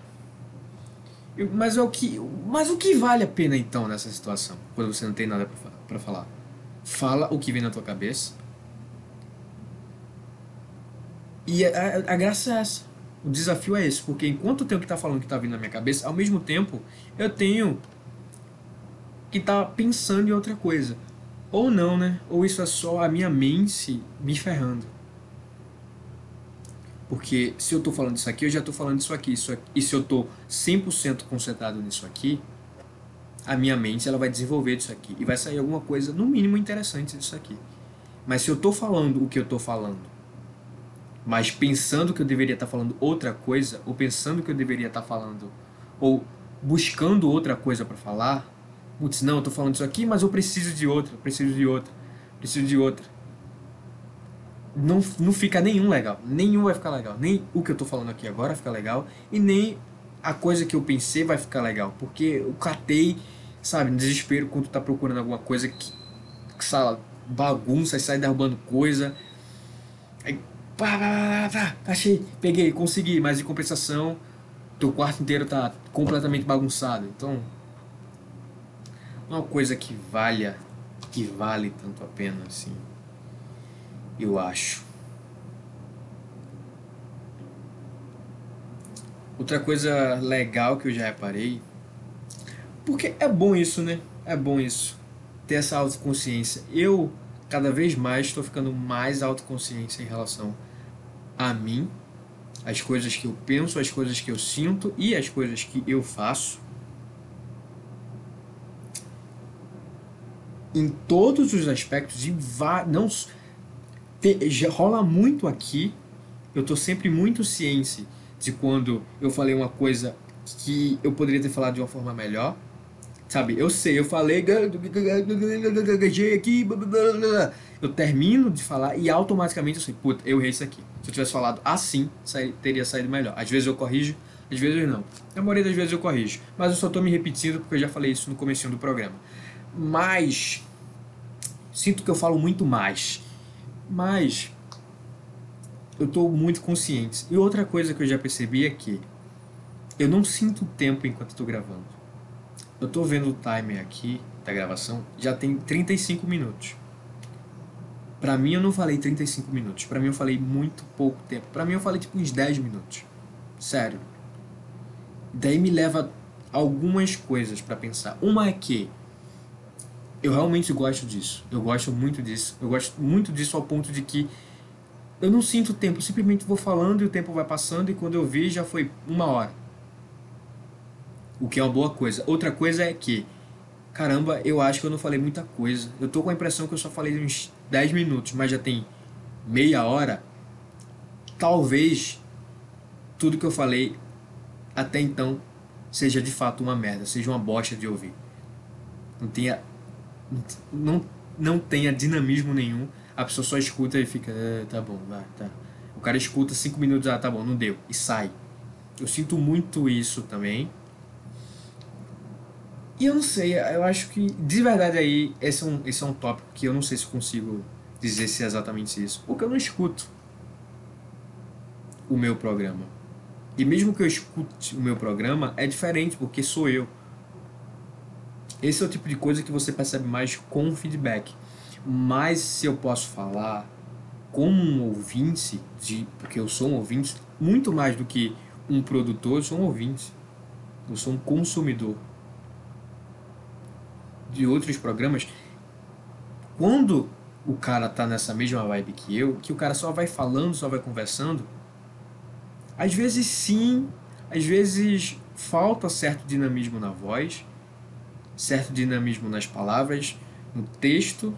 Mas, é o que, mas o que vale a pena então nessa situação? Quando você não tem nada para falar? Fala o que vem na tua cabeça. E a, a, a, graça é essa. O desafio é esse. Porque enquanto eu tenho que estar tá falando que está vindo na minha cabeça, ao mesmo tempo eu tenho que estar tá pensando em outra coisa. Ou não, né? Ou isso é só a minha mente me ferrando. Porque se eu estou falando isso aqui, eu já estou falando isso aqui, isso aqui. E se eu estou 100% concentrado nisso aqui, a minha mente ela vai desenvolver disso aqui. E vai sair alguma coisa, no mínimo, interessante disso aqui. Mas se eu estou falando o que eu estou falando, mas pensando que eu deveria estar tá falando outra coisa, ou pensando que eu deveria estar tá falando, ou buscando outra coisa para falar, putz, não, eu estou falando isso aqui, mas eu preciso de outra, preciso de outra, preciso de outra não, não fica nenhum legal. Nenhum vai ficar legal. Nem o que eu tô falando aqui agora fica legal. E nem a coisa que eu pensei vai ficar legal. Porque eu catei, sabe, no desespero quando tu tá procurando alguma coisa que, que sabe, bagunça, sai derrubando coisa. Aí, pá, pá, pá, pá, achei, peguei, consegui, mas em compensação, teu quarto inteiro tá completamente bagunçado. Então, uma coisa que valha, que vale tanto a pena assim eu acho. Outra coisa legal que eu já reparei, porque é bom isso, né? É bom isso, ter essa autoconsciência. Eu, cada vez mais, estou ficando mais autoconsciente em relação a mim as coisas que eu penso, as coisas que eu sinto e as coisas que eu faço. Em todos os aspectos, e não te, rola muito aqui. Eu tô sempre muito ciente de quando eu falei uma coisa que eu poderia ter falado de uma forma melhor. Sabe, eu sei, eu falei aqui, eu termino de falar e automaticamente eu sei, puta, eu errei isso aqui. Se eu tivesse falado assim, teria saído melhor. Às vezes eu corrijo, às vezes não. Na maioria das vezes eu corrijo, mas eu só tô me repetindo porque eu já falei isso no começo do programa. Mas sinto que eu falo muito mais. Mas eu tô muito consciente. E outra coisa que eu já percebi é que eu não sinto tempo enquanto estou gravando. Eu tô vendo o timer aqui da gravação, já tem 35 minutos. Pra mim eu não falei 35 minutos, pra mim eu falei muito pouco tempo. Pra mim eu falei tipo uns 10 minutos. Sério. Daí me leva algumas coisas para pensar. Uma é que eu realmente gosto disso. Eu gosto muito disso. Eu gosto muito disso ao ponto de que eu não sinto tempo, eu simplesmente vou falando e o tempo vai passando e quando eu vi já foi uma hora o que é uma boa coisa. Outra coisa é que, caramba, eu acho que eu não falei muita coisa. Eu tô com a impressão que eu só falei uns 10 minutos, mas já tem meia hora. Talvez tudo que eu falei até então seja de fato uma merda, seja uma bosta de ouvir. Não tenha não, não tenha dinamismo nenhum. A pessoa só escuta e fica, ah, tá bom, vai, tá. O cara escuta 5 minutos, ah, tá bom, não deu, e sai. Eu sinto muito isso também. E eu não sei, eu acho que, de verdade aí, esse é um, esse é um tópico que eu não sei se consigo dizer se é exatamente isso. Porque eu não escuto o meu programa. E mesmo que eu escute o meu programa, é diferente, porque sou eu. Esse é o tipo de coisa que você percebe mais com feedback. Mas se eu posso falar como um ouvinte, de, porque eu sou um ouvinte, muito mais do que um produtor, eu sou um ouvinte. Eu sou um consumidor de outros programas, quando o cara tá nessa mesma vibe que eu, que o cara só vai falando, só vai conversando, às vezes sim, às vezes falta certo dinamismo na voz, certo dinamismo nas palavras, no texto,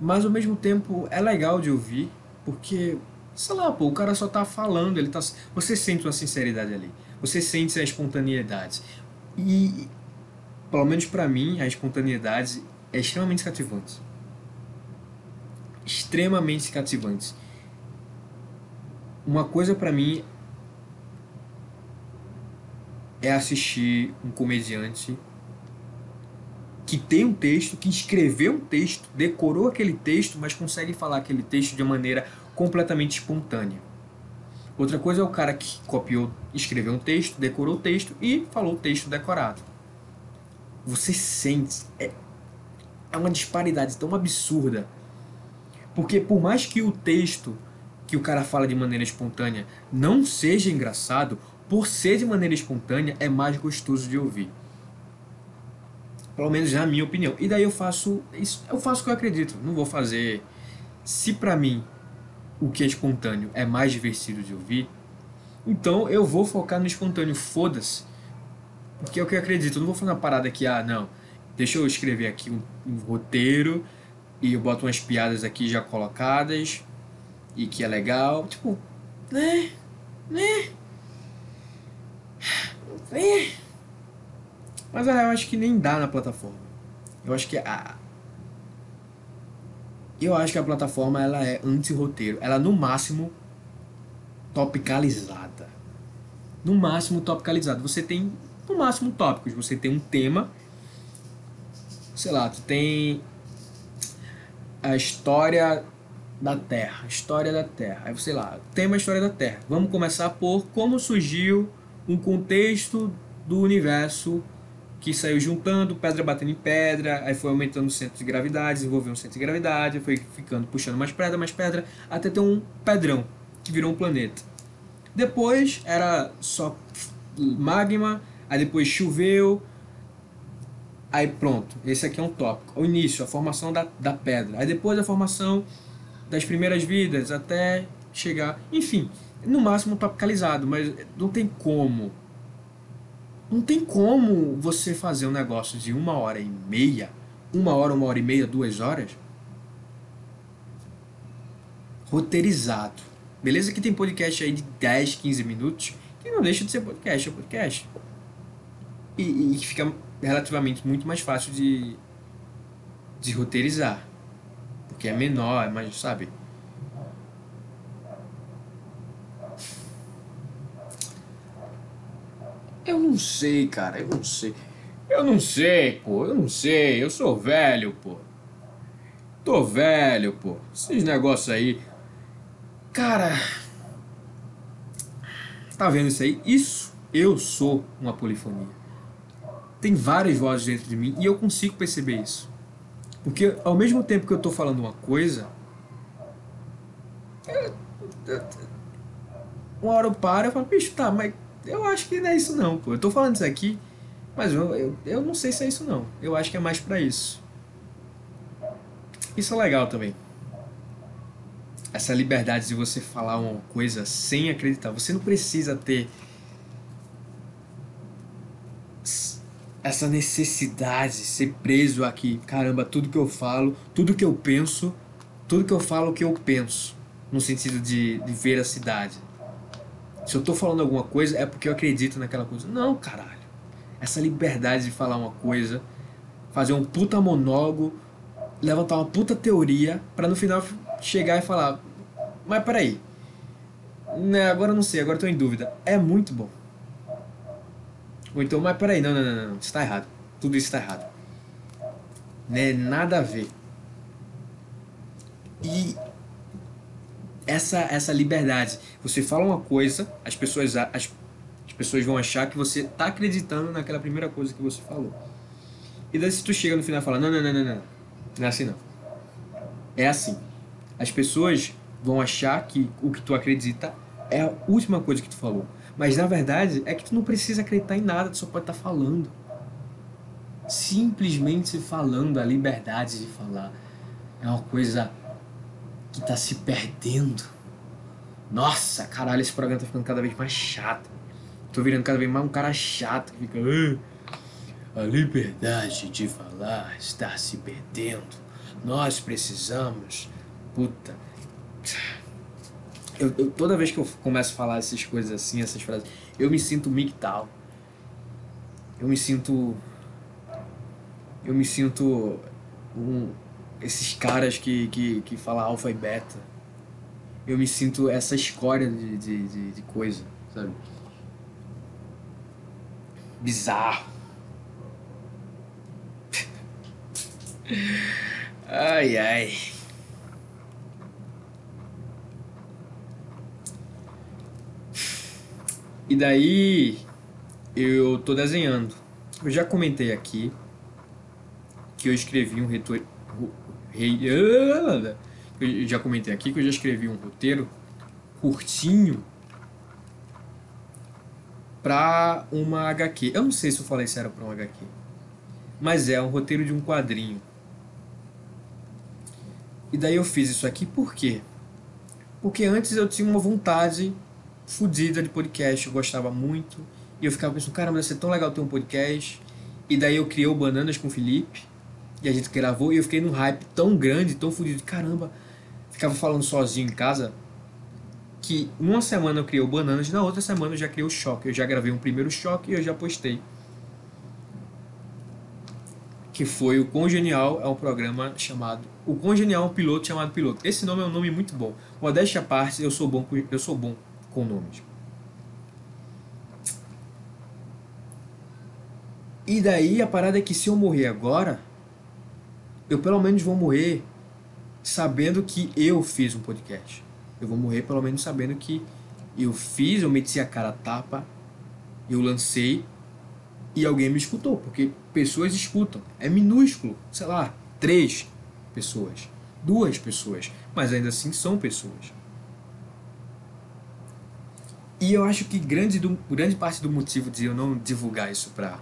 mas ao mesmo tempo é legal de ouvir, porque, sei lá, pô, o cara só tá falando, ele tá, você sente uma sinceridade ali, você sente a espontaneidade. E pelo menos para mim, a espontaneidade é extremamente cativante. Extremamente cativante. Uma coisa para mim é assistir um comediante que tem um texto, que escreveu um texto, decorou aquele texto, mas consegue falar aquele texto de maneira completamente espontânea. Outra coisa é o cara que copiou, escreveu um texto, decorou o texto e falou o texto decorado você sente. É, é uma disparidade tão absurda. Porque por mais que o texto que o cara fala de maneira espontânea não seja engraçado, por ser de maneira espontânea é mais gostoso de ouvir. Pelo menos na minha opinião. E daí eu faço isso, eu faço o que eu acredito. Não vou fazer se para mim o que é espontâneo é mais divertido de ouvir, então eu vou focar no espontâneo, foda-se. Porque é o que eu acredito. Eu não vou fazer uma parada aqui, ah, não. Deixa eu escrever aqui um, um roteiro e eu boto umas piadas aqui já colocadas e que é legal. Tipo, né? Né? Né? Mas eu acho que nem dá na plataforma. Eu acho que a. Eu acho que a plataforma ela é anti-roteiro. Ela no máximo topicalizada. No máximo topicalizada. Você tem no máximo tópicos. Você tem um tema, sei lá, tu tem a história da Terra, história da Terra. Aí, sei lá, tema história da Terra. Vamos começar por como surgiu um contexto do universo que saiu juntando pedra batendo em pedra, aí foi aumentando o centro de gravidade, desenvolveu um centro de gravidade, foi ficando puxando mais pedra, mais pedra, até ter um pedrão que virou um planeta. Depois era só magma, aí depois choveu, aí pronto, esse aqui é um tópico. O início, a formação da, da pedra, aí depois a formação das primeiras vidas até chegar. Enfim, no máximo topicalizado, mas não tem como. Não tem como você fazer um negócio de uma hora e meia, uma hora, uma hora e meia, duas horas, roteirizado. Beleza que tem podcast aí de 10, 15 minutos, que não deixa de ser podcast, é podcast. E, e fica relativamente muito mais fácil de, de roteirizar. Porque é menor, é mais, sabe? Sei, cara, eu não sei. Eu não sei, pô, eu não sei, eu sou velho, pô. Tô velho, pô. Esses negócios aí. Cara. Tá vendo isso aí? Isso, eu sou uma polifonia. Tem várias vozes dentro de mim e eu consigo perceber isso. Porque ao mesmo tempo que eu tô falando uma coisa. Uma hora eu paro e falo, bicho, tá, mas eu acho que não é isso não, pô. Eu tô falando isso aqui, mas eu, eu, eu não sei se é isso não. Eu acho que é mais para isso. Isso é legal também. Essa liberdade de você falar uma coisa sem acreditar. Você não precisa ter essa necessidade, ser preso aqui. Caramba, tudo que eu falo, tudo que eu penso, tudo que eu falo, que eu penso. No sentido de, de veracidade. Se eu tô falando alguma coisa, é porque eu acredito naquela coisa. Não, caralho. Essa liberdade de falar uma coisa, fazer um puta monólogo, levantar uma puta teoria, para no final chegar e falar: Mas peraí. Né, agora eu não sei, agora tô em dúvida. É muito bom. Ou então, mas peraí, não, não, não, não, isso tá errado. Tudo isso tá errado. Né, nada a ver. E essa essa liberdade. Você fala uma coisa, as pessoas as, as pessoas vão achar que você tá acreditando naquela primeira coisa que você falou. E daí se tu chega no final e fala, não, não, não, não, não. Não é assim não. É assim. As pessoas vão achar que o que tu acredita é a última coisa que tu falou. Mas na verdade é que tu não precisa acreditar em nada, tu só pode estar tá falando. Simplesmente falando, a liberdade de falar é uma coisa que tá se perdendo. Nossa, caralho, esse programa tá ficando cada vez mais chato. Tô virando cada vez mais um cara chato que fica. Ah, a liberdade de falar está se perdendo. Nós precisamos. Puta. Eu, eu, toda vez que eu começo a falar essas coisas assim, essas frases, eu me sinto mictal. Eu me sinto. Eu me sinto um, esses caras que, que, que falam alfa e beta. Eu me sinto essa escória de, de, de, de coisa, sabe? Bizarro. ai, ai. E daí eu tô desenhando. Eu já comentei aqui que eu escrevi um retor eu já comentei aqui que eu já escrevi um roteiro curtinho para uma HQ. Eu não sei se eu falei se era para uma HQ, mas é um roteiro de um quadrinho. E daí eu fiz isso aqui por quê? Porque antes eu tinha uma vontade fodida de podcast, eu gostava muito. E eu ficava pensando, caramba, deve ser tão legal ter um podcast. E daí eu criei o Bananas com o Felipe e a gente gravou e eu fiquei num hype tão grande, tão fodido, caramba, ficava falando sozinho em casa que uma semana eu criei o Bananas, na outra semana eu já criei o Choque. Eu já gravei um primeiro Choque e eu já postei. Que foi o Congenial, é um programa chamado... O Congenial é um piloto chamado Piloto. Esse nome é um nome muito bom. Modéstia à parte, eu sou bom com, eu sou bom com nomes. E daí a parada é que se eu morrer agora, eu pelo menos vou morrer sabendo que eu fiz um podcast. Eu vou morrer pelo menos sabendo que eu fiz, eu meti a cara a tapa, eu lancei e alguém me escutou, porque pessoas escutam. É minúsculo, sei lá, três pessoas, duas pessoas, mas ainda assim são pessoas. E eu acho que grande, do, grande parte do motivo de eu não divulgar isso para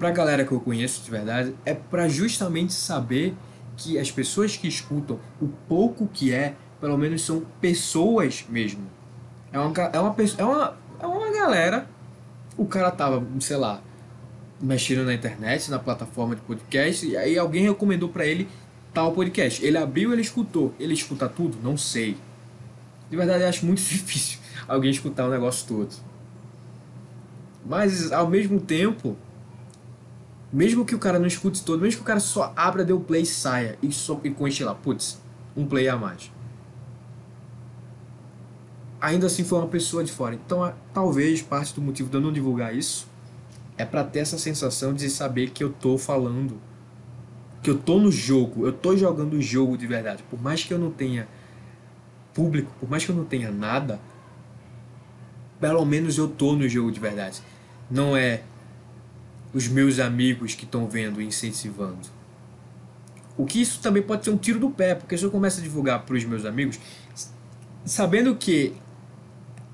a galera que eu conheço de verdade é para justamente saber que as pessoas que escutam, o pouco que é, pelo menos são pessoas mesmo. É uma, é uma, é uma, é uma galera. O cara tava, sei lá, mexendo na internet, na plataforma de podcast, e aí alguém recomendou para ele tal podcast. Ele abriu, ele escutou. Ele escuta tudo? Não sei. De verdade, acho muito difícil alguém escutar o negócio todo. Mas ao mesmo tempo, mesmo que o cara não escute todo, mesmo que o cara só abra, dê o play e saia e, só, e conste lá, putz, um play a mais. Ainda assim foi uma pessoa de fora. Então, talvez parte do motivo de eu não divulgar isso é para ter essa sensação de saber que eu tô falando, que eu tô no jogo, eu tô jogando o jogo de verdade. Por mais que eu não tenha público, por mais que eu não tenha nada, pelo menos eu tô no jogo de verdade. Não é os meus amigos que estão vendo e incentivando. O que isso também pode ser um tiro do pé, porque se eu começo a divulgar para os meus amigos, sabendo que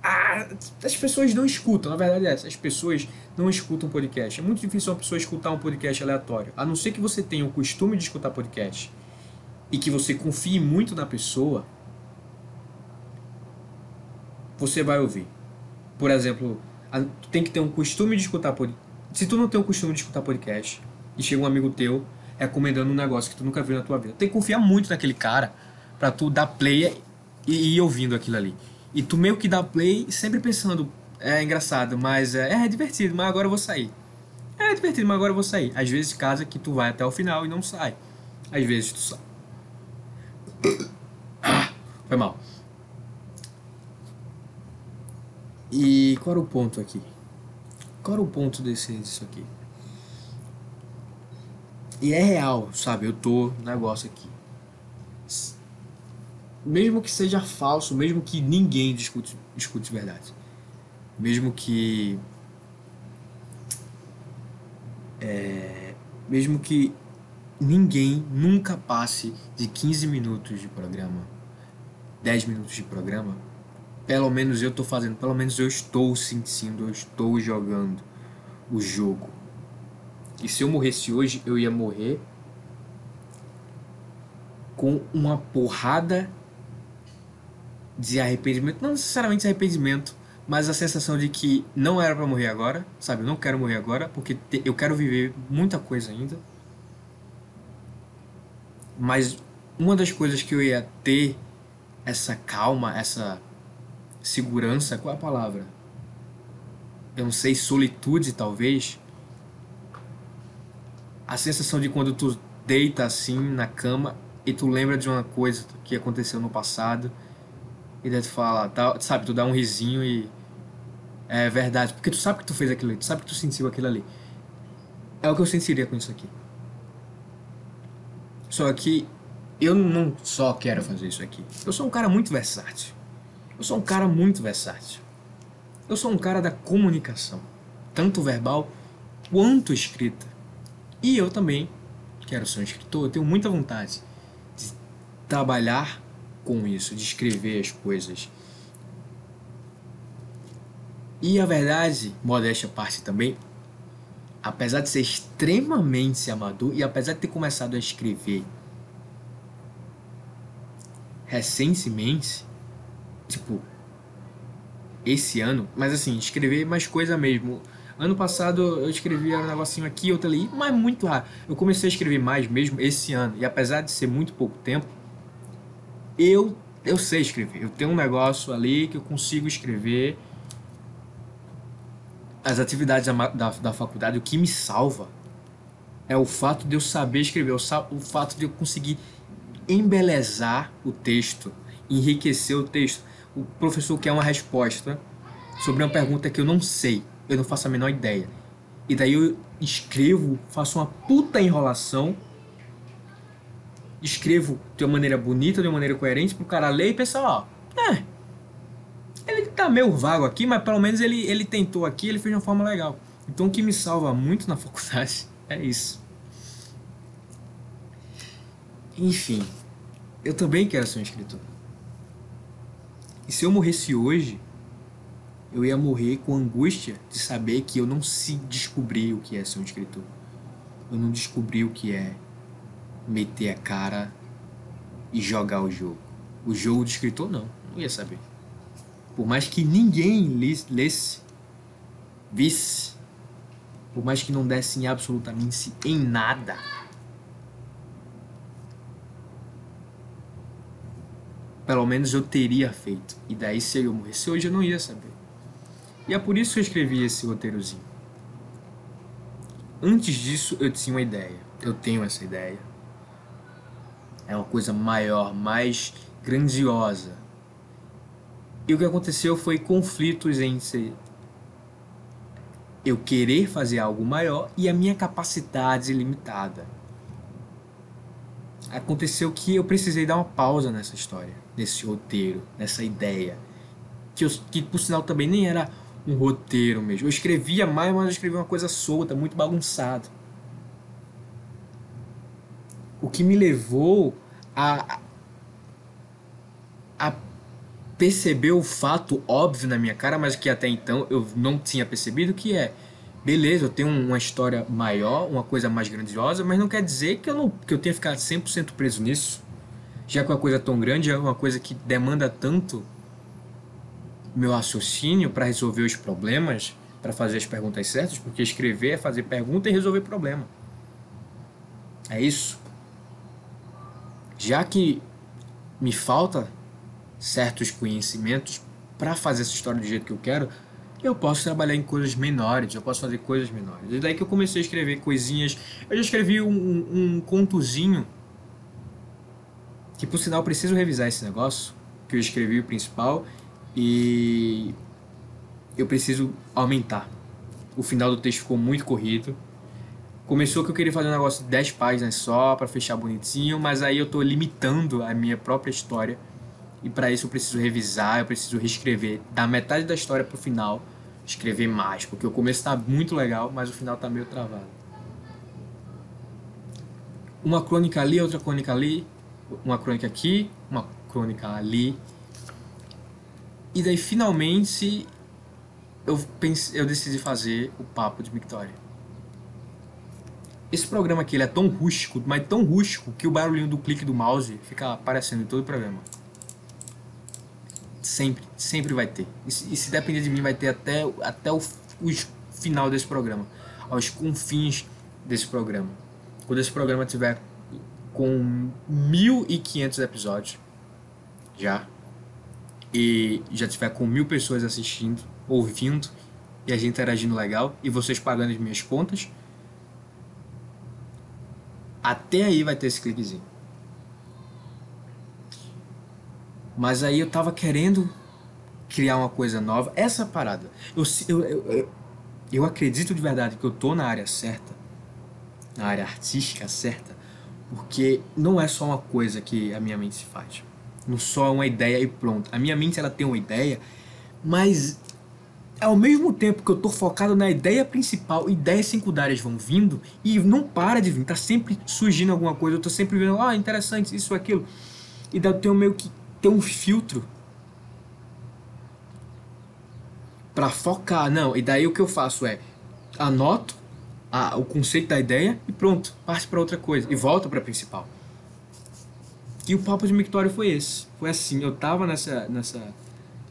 ah, as pessoas não escutam, na verdade é essa, as pessoas não escutam podcast. É muito difícil uma pessoa escutar um podcast aleatório, a não ser que você tenha o costume de escutar podcast e que você confie muito na pessoa, você vai ouvir. Por exemplo, tem que ter um costume de escutar podcast se tu não tem o costume de escutar podcast e chega um amigo teu recomendando um negócio que tu nunca viu na tua vida, tem que confiar muito naquele cara para tu dar play e ir ouvindo aquilo ali. E tu meio que dá play sempre pensando, é engraçado, mas é, é divertido, mas agora eu vou sair. É divertido, mas agora eu vou sair. Às vezes casa que tu vai até o final e não sai. Às vezes tu sai. Ah, foi mal. E qual era o ponto aqui? Qual era o ponto desse, disso aqui? E é real, sabe? Eu tô negócio aqui. Mesmo que seja falso, mesmo que ninguém discute, discute verdade. Mesmo que. É, mesmo que ninguém nunca passe de 15 minutos de programa, 10 minutos de programa, pelo menos eu estou fazendo, pelo menos eu estou sentindo, eu estou jogando o jogo. E se eu morresse hoje, eu ia morrer com uma porrada de arrependimento, não necessariamente arrependimento, mas a sensação de que não era para morrer agora, sabe? Eu não quero morrer agora porque eu quero viver muita coisa ainda. Mas uma das coisas que eu ia ter essa calma, essa segurança, qual é a palavra? Eu não sei, solitude talvez. A sensação de quando tu deita assim na cama e tu lembra de uma coisa que aconteceu no passado e daí tu fala, tá, sabe, tu dá um risinho e é verdade, porque tu sabe que tu fez aquilo ali, tu sabe que tu sentiu aquilo ali. É o que eu sentiria com isso aqui. Só que eu não só quero fazer isso aqui. Eu sou um cara muito versátil. Eu sou um cara muito versátil. Eu sou um cara da comunicação, tanto verbal quanto escrita. E eu também quero ser um escritor, eu tenho muita vontade de trabalhar com isso, de escrever as coisas. E a verdade, modéstia parte também, apesar de ser extremamente amador e apesar de ter começado a escrever recentemente, tipo, esse ano, mas assim, escrever mais coisa mesmo. Ano passado eu escrevia um negocinho aqui, outro ali, mas muito raro. Eu comecei a escrever mais mesmo esse ano, e apesar de ser muito pouco tempo, eu, eu sei escrever. Eu tenho um negócio ali que eu consigo escrever. As atividades da, da, da faculdade, o que me salva é o fato de eu saber escrever, o, o fato de eu conseguir embelezar o texto, enriquecer o texto o professor quer uma resposta sobre uma pergunta que eu não sei, eu não faço a menor ideia. E daí eu escrevo, faço uma puta enrolação, escrevo de uma maneira bonita, de uma maneira coerente, pro cara ler e pensar, ó, é, ele tá meio vago aqui, mas pelo menos ele, ele tentou aqui, ele fez de uma forma legal. Então o que me salva muito na faculdade é isso. Enfim, eu também quero ser um escritor. E se eu morresse hoje, eu ia morrer com angústia de saber que eu não se descobri o que é ser um escritor. Eu não descobri o que é meter a cara e jogar o jogo. O jogo de escritor, não. Não ia saber. Por mais que ninguém lesse, visse, por mais que não desse absolutamente em nada, pelo menos eu teria feito. E daí, se eu morresse hoje, eu não ia saber. E é por isso que eu escrevi esse roteirozinho. Antes disso, eu tinha uma ideia. Eu tenho essa ideia. É uma coisa maior, mais grandiosa. E o que aconteceu foi conflitos entre eu querer fazer algo maior e a minha capacidade limitada. Aconteceu que eu precisei dar uma pausa nessa história, nesse roteiro, nessa ideia. Que, eu, que por sinal também nem era um roteiro mesmo. Eu escrevia mais, mas eu escrevia uma coisa solta, muito bagunçado. O que me levou a, a perceber o fato óbvio na minha cara, mas que até então eu não tinha percebido, que é beleza, eu tenho uma história maior, uma coisa mais grandiosa, mas não quer dizer que eu, não, que eu tenha ficado 100% preso nisso. Já que uma coisa tão grande é uma coisa que demanda tanto meu raciocínio para resolver os problemas, para fazer as perguntas certas, porque escrever é fazer pergunta e resolver problema. É isso. Já que me falta certos conhecimentos para fazer essa história do jeito que eu quero, eu posso trabalhar em coisas menores, eu posso fazer coisas menores. E daí que eu comecei a escrever coisinhas. Eu já escrevi um, um contozinho, que por sinal preciso revisar esse negócio, que eu escrevi o principal, e eu preciso aumentar. O final do texto ficou muito corrido. Começou que eu queria fazer um negócio de 10 páginas só para fechar bonitinho, mas aí eu estou limitando a minha própria história. E para isso eu preciso revisar, eu preciso reescrever da metade da história pro final, escrever mais, porque o começo está muito legal, mas o final está meio travado. Uma crônica ali, outra crônica ali, uma crônica aqui, uma crônica ali, e daí finalmente eu, pensei, eu decidi fazer o Papo de Victoria. Esse programa aqui ele é tão rústico, mas tão rústico que o barulhinho do clique do mouse fica aparecendo em todo o programa. Sempre, sempre vai ter. E e se depender de mim, vai ter até, até o, o final desse programa, aos confins desse programa. Quando esse programa tiver com 1.500 episódios, já e já tiver com mil pessoas assistindo, ouvindo e a gente interagindo legal e vocês pagando as minhas contas, até aí vai ter esse cliquezinho. Mas aí eu tava querendo criar uma coisa nova. Essa parada. Eu, eu, eu, eu acredito de verdade que eu tô na área certa, na área artística certa, porque não é só uma coisa que a minha mente se faz não só uma ideia e pronto. A minha mente ela tem uma ideia, mas ao mesmo tempo que eu tô focado na ideia principal, ideias secundárias vão vindo e não para de vir, tá sempre surgindo alguma coisa, eu tô sempre vendo, ah, interessante, isso, aquilo. E daí eu tenho meio que ter um filtro para focar, não. E daí o que eu faço é anoto a, o conceito da ideia e pronto, passo para outra coisa e volto para a principal. E o papo de Mictório foi esse. Foi assim, eu tava nessa, nessa.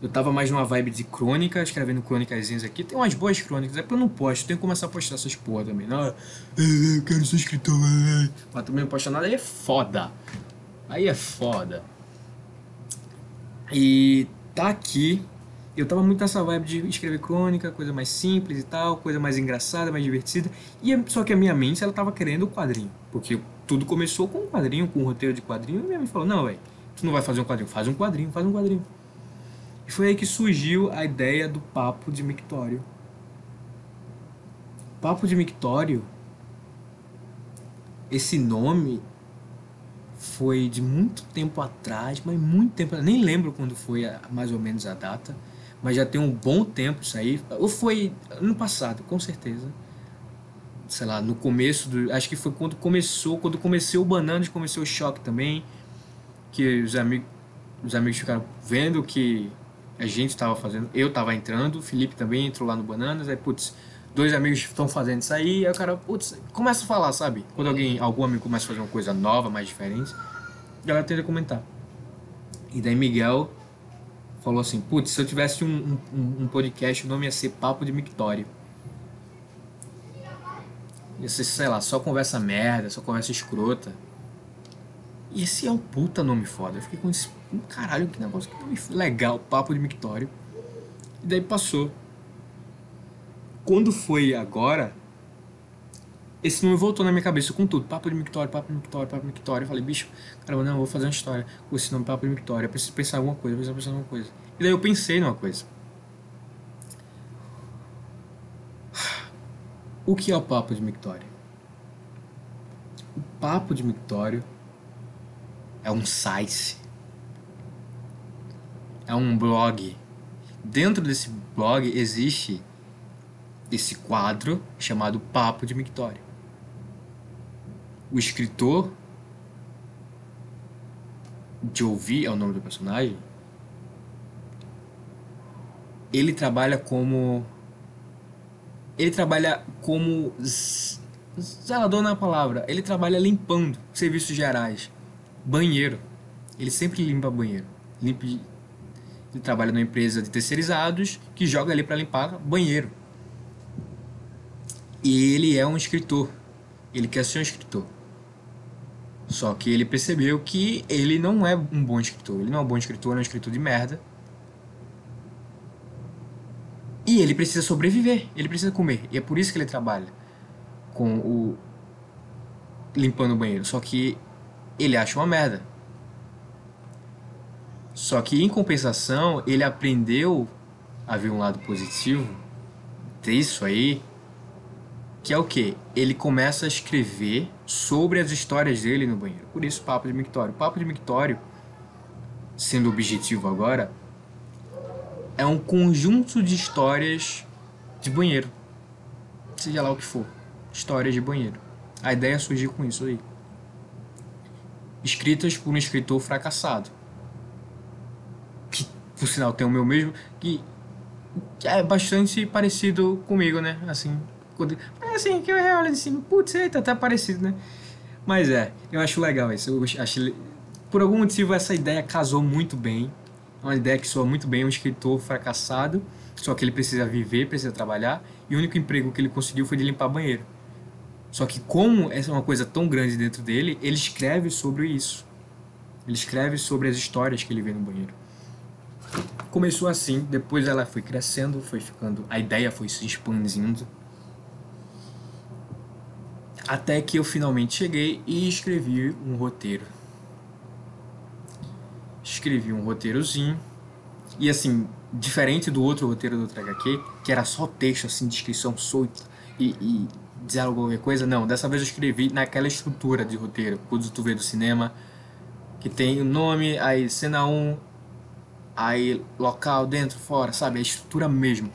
Eu tava mais numa vibe de crônica, escrevendo crônicazinhas aqui. Tem umas boas crônicas, é porque eu não posto, tenho que começar a postar essas porra também. Não, eu quero ser escritor. Mas também não posto nada, aí é foda. Aí é foda. E tá aqui. Eu tava muito nessa vibe de escrever crônica, coisa mais simples e tal, coisa mais engraçada, mais divertida. E só que a minha mente, ela tava querendo o quadrinho. Porque tudo começou com um quadrinho, com um roteiro de quadrinho, e minha mãe falou, não, velho, tu não vai fazer um quadrinho, faz um quadrinho, faz um quadrinho. E foi aí que surgiu a ideia do Papo de Mictório. Papo de Mictório, esse nome foi de muito tempo atrás, mas muito tempo, nem lembro quando foi mais ou menos a data, mas já tem um bom tempo isso aí, ou foi ano passado, com certeza sei lá, no começo do. Acho que foi quando começou, quando comecei o Bananas, comecei o choque também. Que os amigos, os amigos ficaram vendo que a gente estava fazendo. Eu estava entrando, o Felipe também entrou lá no Bananas, aí, putz, dois amigos estão fazendo isso aí, aí o cara, putz, começa a falar, sabe? Quando alguém, algum amigo começa a fazer uma coisa nova, mais diferente, a galera tenta comentar. E daí Miguel falou assim, putz, se eu tivesse um, um, um podcast, o nome ia ser Papo de Mictório. Ia ser, sei lá, só conversa merda, só conversa escrota. E esse é um puta nome foda. Eu fiquei com esse. Caralho, que negócio que nome legal, Papo de Mictório. E daí passou. Quando foi agora, esse nome voltou na minha cabeça com tudo. Papo de Mictório, Papo de Mictório, Papo de Mictório. Eu falei, bicho, caramba, não, eu vou fazer uma história com esse nome Papo de Mictório. Eu preciso pensar alguma coisa, eu preciso pensar alguma coisa. E daí eu pensei numa coisa. O que é o Papo de Mictório? O Papo de Mictório é um site, é um blog. Dentro desse blog existe esse quadro chamado Papo de Mictório. O escritor de ouvir é o nome do personagem. Ele trabalha como ele trabalha como zelador na palavra. Ele trabalha limpando serviços gerais, banheiro. Ele sempre limpa banheiro. Limpa, ele trabalha numa empresa de terceirizados que joga ali para limpar banheiro. E ele é um escritor. Ele quer ser um escritor. Só que ele percebeu que ele não é um bom escritor. Ele não é um bom escritor, ele é um escritor de merda. E ele precisa sobreviver, ele precisa comer. E é por isso que ele trabalha com o. limpando o banheiro. Só que ele acha uma merda. Só que em compensação, ele aprendeu a ver um lado positivo disso aí, que é o que? Ele começa a escrever sobre as histórias dele no banheiro. Por isso, Papo de Mictório. Papo de Mictório, sendo objetivo agora, é um conjunto de histórias de banheiro. Seja lá o que for. Histórias de banheiro. A ideia surgiu com isso aí. Escritas por um escritor fracassado. Que, por sinal, tem o meu mesmo. Que, que é bastante parecido comigo, né? Assim. Quando, é assim, que eu olho assim, putz, eita, tá parecido, né? Mas é, eu acho legal isso. Eu acho, por algum motivo essa ideia casou muito bem é uma ideia que soa muito bem, um escritor fracassado, só que ele precisa viver, precisa trabalhar, e o único emprego que ele conseguiu foi de limpar banheiro. Só que como essa é uma coisa tão grande dentro dele, ele escreve sobre isso. Ele escreve sobre as histórias que ele vê no banheiro. Começou assim, depois ela foi crescendo, foi ficando, a ideia foi se expandindo. Até que eu finalmente cheguei e escrevi um roteiro escrevi um roteirozinho. E assim, diferente do outro roteiro do HQ, que era só texto, assim, descrição solta e, e dizer alguma coisa, não. Dessa vez eu escrevi naquela estrutura de roteiro, quando tu vê do cinema, que tem o nome, aí cena 1, aí local, dentro, fora, sabe? A estrutura mesmo.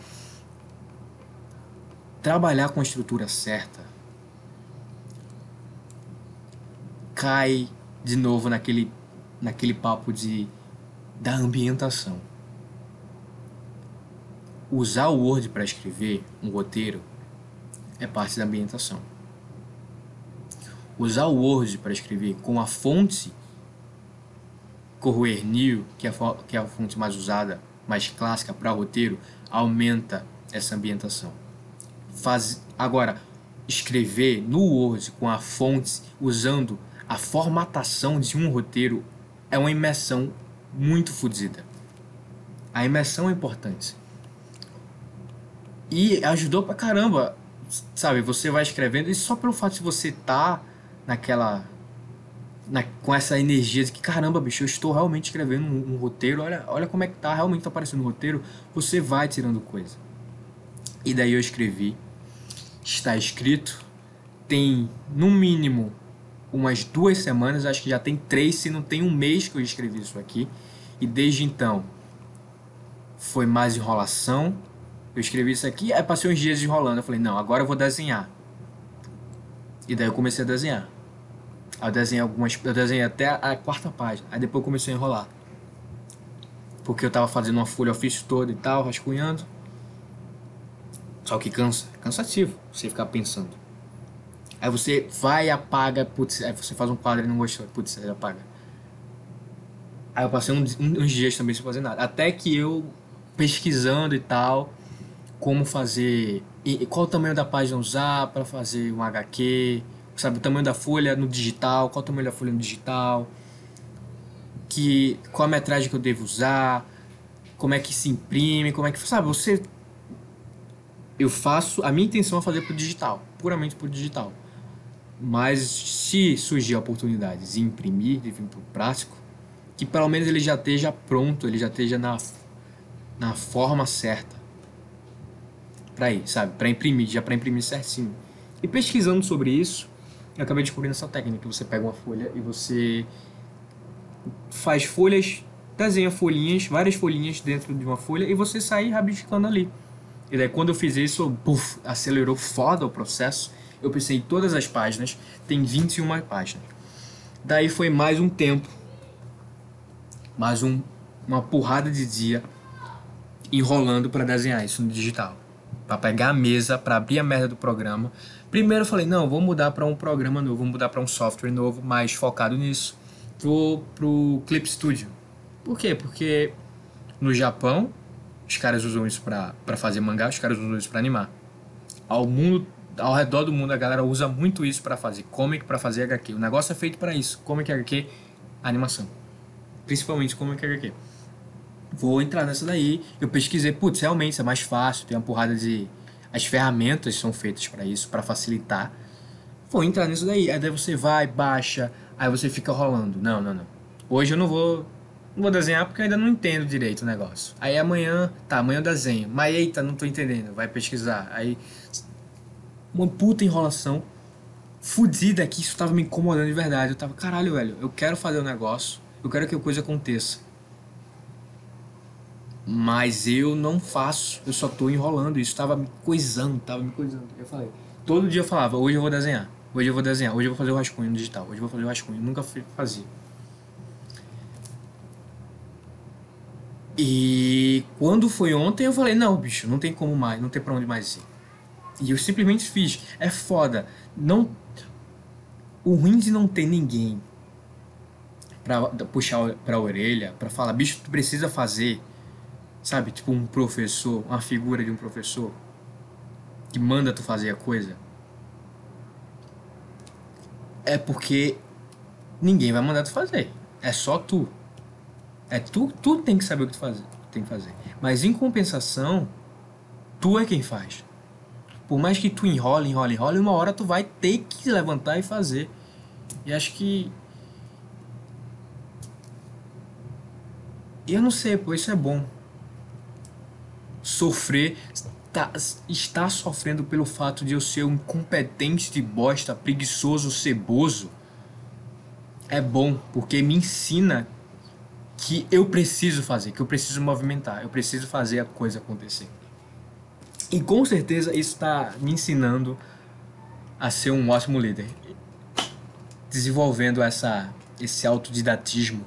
Trabalhar com a estrutura certa cai de novo naquele naquele papo de da ambientação. Usar o Word para escrever um roteiro é parte da ambientação. Usar o Word para escrever com a fonte Corroer New, que é, que é a fonte mais usada, mais clássica para roteiro, aumenta essa ambientação. Faz, agora, escrever no Word com a fonte, usando a formatação de um roteiro, é uma imersão muito fodida. A imersão é importante. E ajudou pra caramba, sabe? Você vai escrevendo e só pelo fato de você estar tá naquela. Na, com essa energia de que caramba, bicho, eu estou realmente escrevendo um, um, roteiro, olha, olha como é que tá, realmente tá aparecendo um roteiro, você vai tirando coisa. E daí eu escrevi, está escrito, tem no mínimo umas duas semanas, acho que já tem três, se não tem um mês que eu escrevi isso aqui. E desde então foi mais enrolação. Eu escrevi isso aqui, aí passei uns dias enrolando. Eu falei, não, agora eu vou desenhar. E daí eu comecei a desenhar. Aí eu desenhei algumas. Eu desenhei até a quarta página. Aí depois comecei a enrolar. Porque eu tava fazendo uma folha ofício toda e tal, rascunhando. Só que cansa, cansativo você ficar pensando. Aí você vai, apaga, putz, aí você faz um quadro e não gostou, putz, aí apaga. Aí eu passei uns, uns dias também sem fazer nada. Até que eu, pesquisando e tal, como fazer. E qual o tamanho da página usar para fazer um HQ, sabe? O tamanho da folha no digital, qual o tamanho da folha no digital, que, qual a metragem que eu devo usar, como é que se imprime, como é que. Sabe, você. Eu faço. A minha intenção é fazer pro digital, puramente pro digital. Mas se surgir a oportunidade de imprimir, de vir pro prático, que pelo menos ele já esteja pronto, ele já esteja na, na forma certa para ir, sabe? Para imprimir, já para imprimir certinho. E pesquisando sobre isso, eu acabei descobrindo essa técnica. Você pega uma folha e você faz folhas, desenha folhinhas, várias folhinhas dentro de uma folha e você sai rabiscando ali. E daí quando eu fiz isso, puff, acelerou foda o processo. Eu pensei todas as páginas, tem 21 páginas. Daí foi mais um tempo mais um, uma porrada de dia enrolando para desenhar isso no digital. Para pegar a mesa, para abrir a merda do programa. Primeiro eu falei, não, vou mudar para um programa novo, vou mudar para um software novo, mais focado nisso. Vou pro Clip Studio. Por quê? Porque no Japão, os caras usam isso para fazer mangá, os caras usam isso para animar. Ao mundo ao redor do mundo a galera usa muito isso para fazer comic, para fazer HQ. O negócio é feito para isso, comic, HQ, animação principalmente como HQ. Vou entrar nessa daí. Eu pesquisei, putz, realmente é mais fácil, tem uma porrada de. As ferramentas são feitas para isso, para facilitar. Vou entrar nisso daí. Aí daí você vai, baixa, aí você fica rolando. Não, não, não. Hoje eu não vou. Não vou desenhar porque ainda não entendo direito o negócio. Aí amanhã, tá, amanhã eu desenho. Mas eita, não tô entendendo. Vai pesquisar. Aí. Uma puta enrolação. Fudida que isso tava me incomodando de verdade. Eu tava, caralho, velho, eu quero fazer o um negócio eu quero que a coisa aconteça. Mas eu não faço, eu só tô enrolando. Isso tava me coisando, tava me coisando. Eu falei, todo dia eu falava, hoje eu vou desenhar, hoje eu vou desenhar, hoje eu vou fazer o rascunho no digital, hoje eu vou fazer o rascunho. Eu nunca fazia. E quando foi ontem eu falei, não, bicho, não tem como mais, não tem pra onde mais ir. E eu simplesmente fiz. É foda. Não. O ruim de não ter ninguém para puxar para a orelha, para falar, bicho, tu precisa fazer, sabe? Tipo um professor, uma figura de um professor que manda tu fazer a coisa. É porque ninguém vai mandar tu fazer. É só tu. É tu, tu tem que saber o que tu fazer, tem que fazer. Mas em compensação, tu é quem faz. Por mais que tu enrole, enrole, enrole, uma hora tu vai ter que levantar e fazer. E acho que Eu não sei, pô, isso é bom. Sofrer, tá, estar sofrendo pelo fato de eu ser um incompetente de bosta, preguiçoso, ceboso, é bom, porque me ensina que eu preciso fazer, que eu preciso movimentar, eu preciso fazer a coisa acontecer. E com certeza isso está me ensinando a ser um ótimo líder, desenvolvendo essa, esse autodidatismo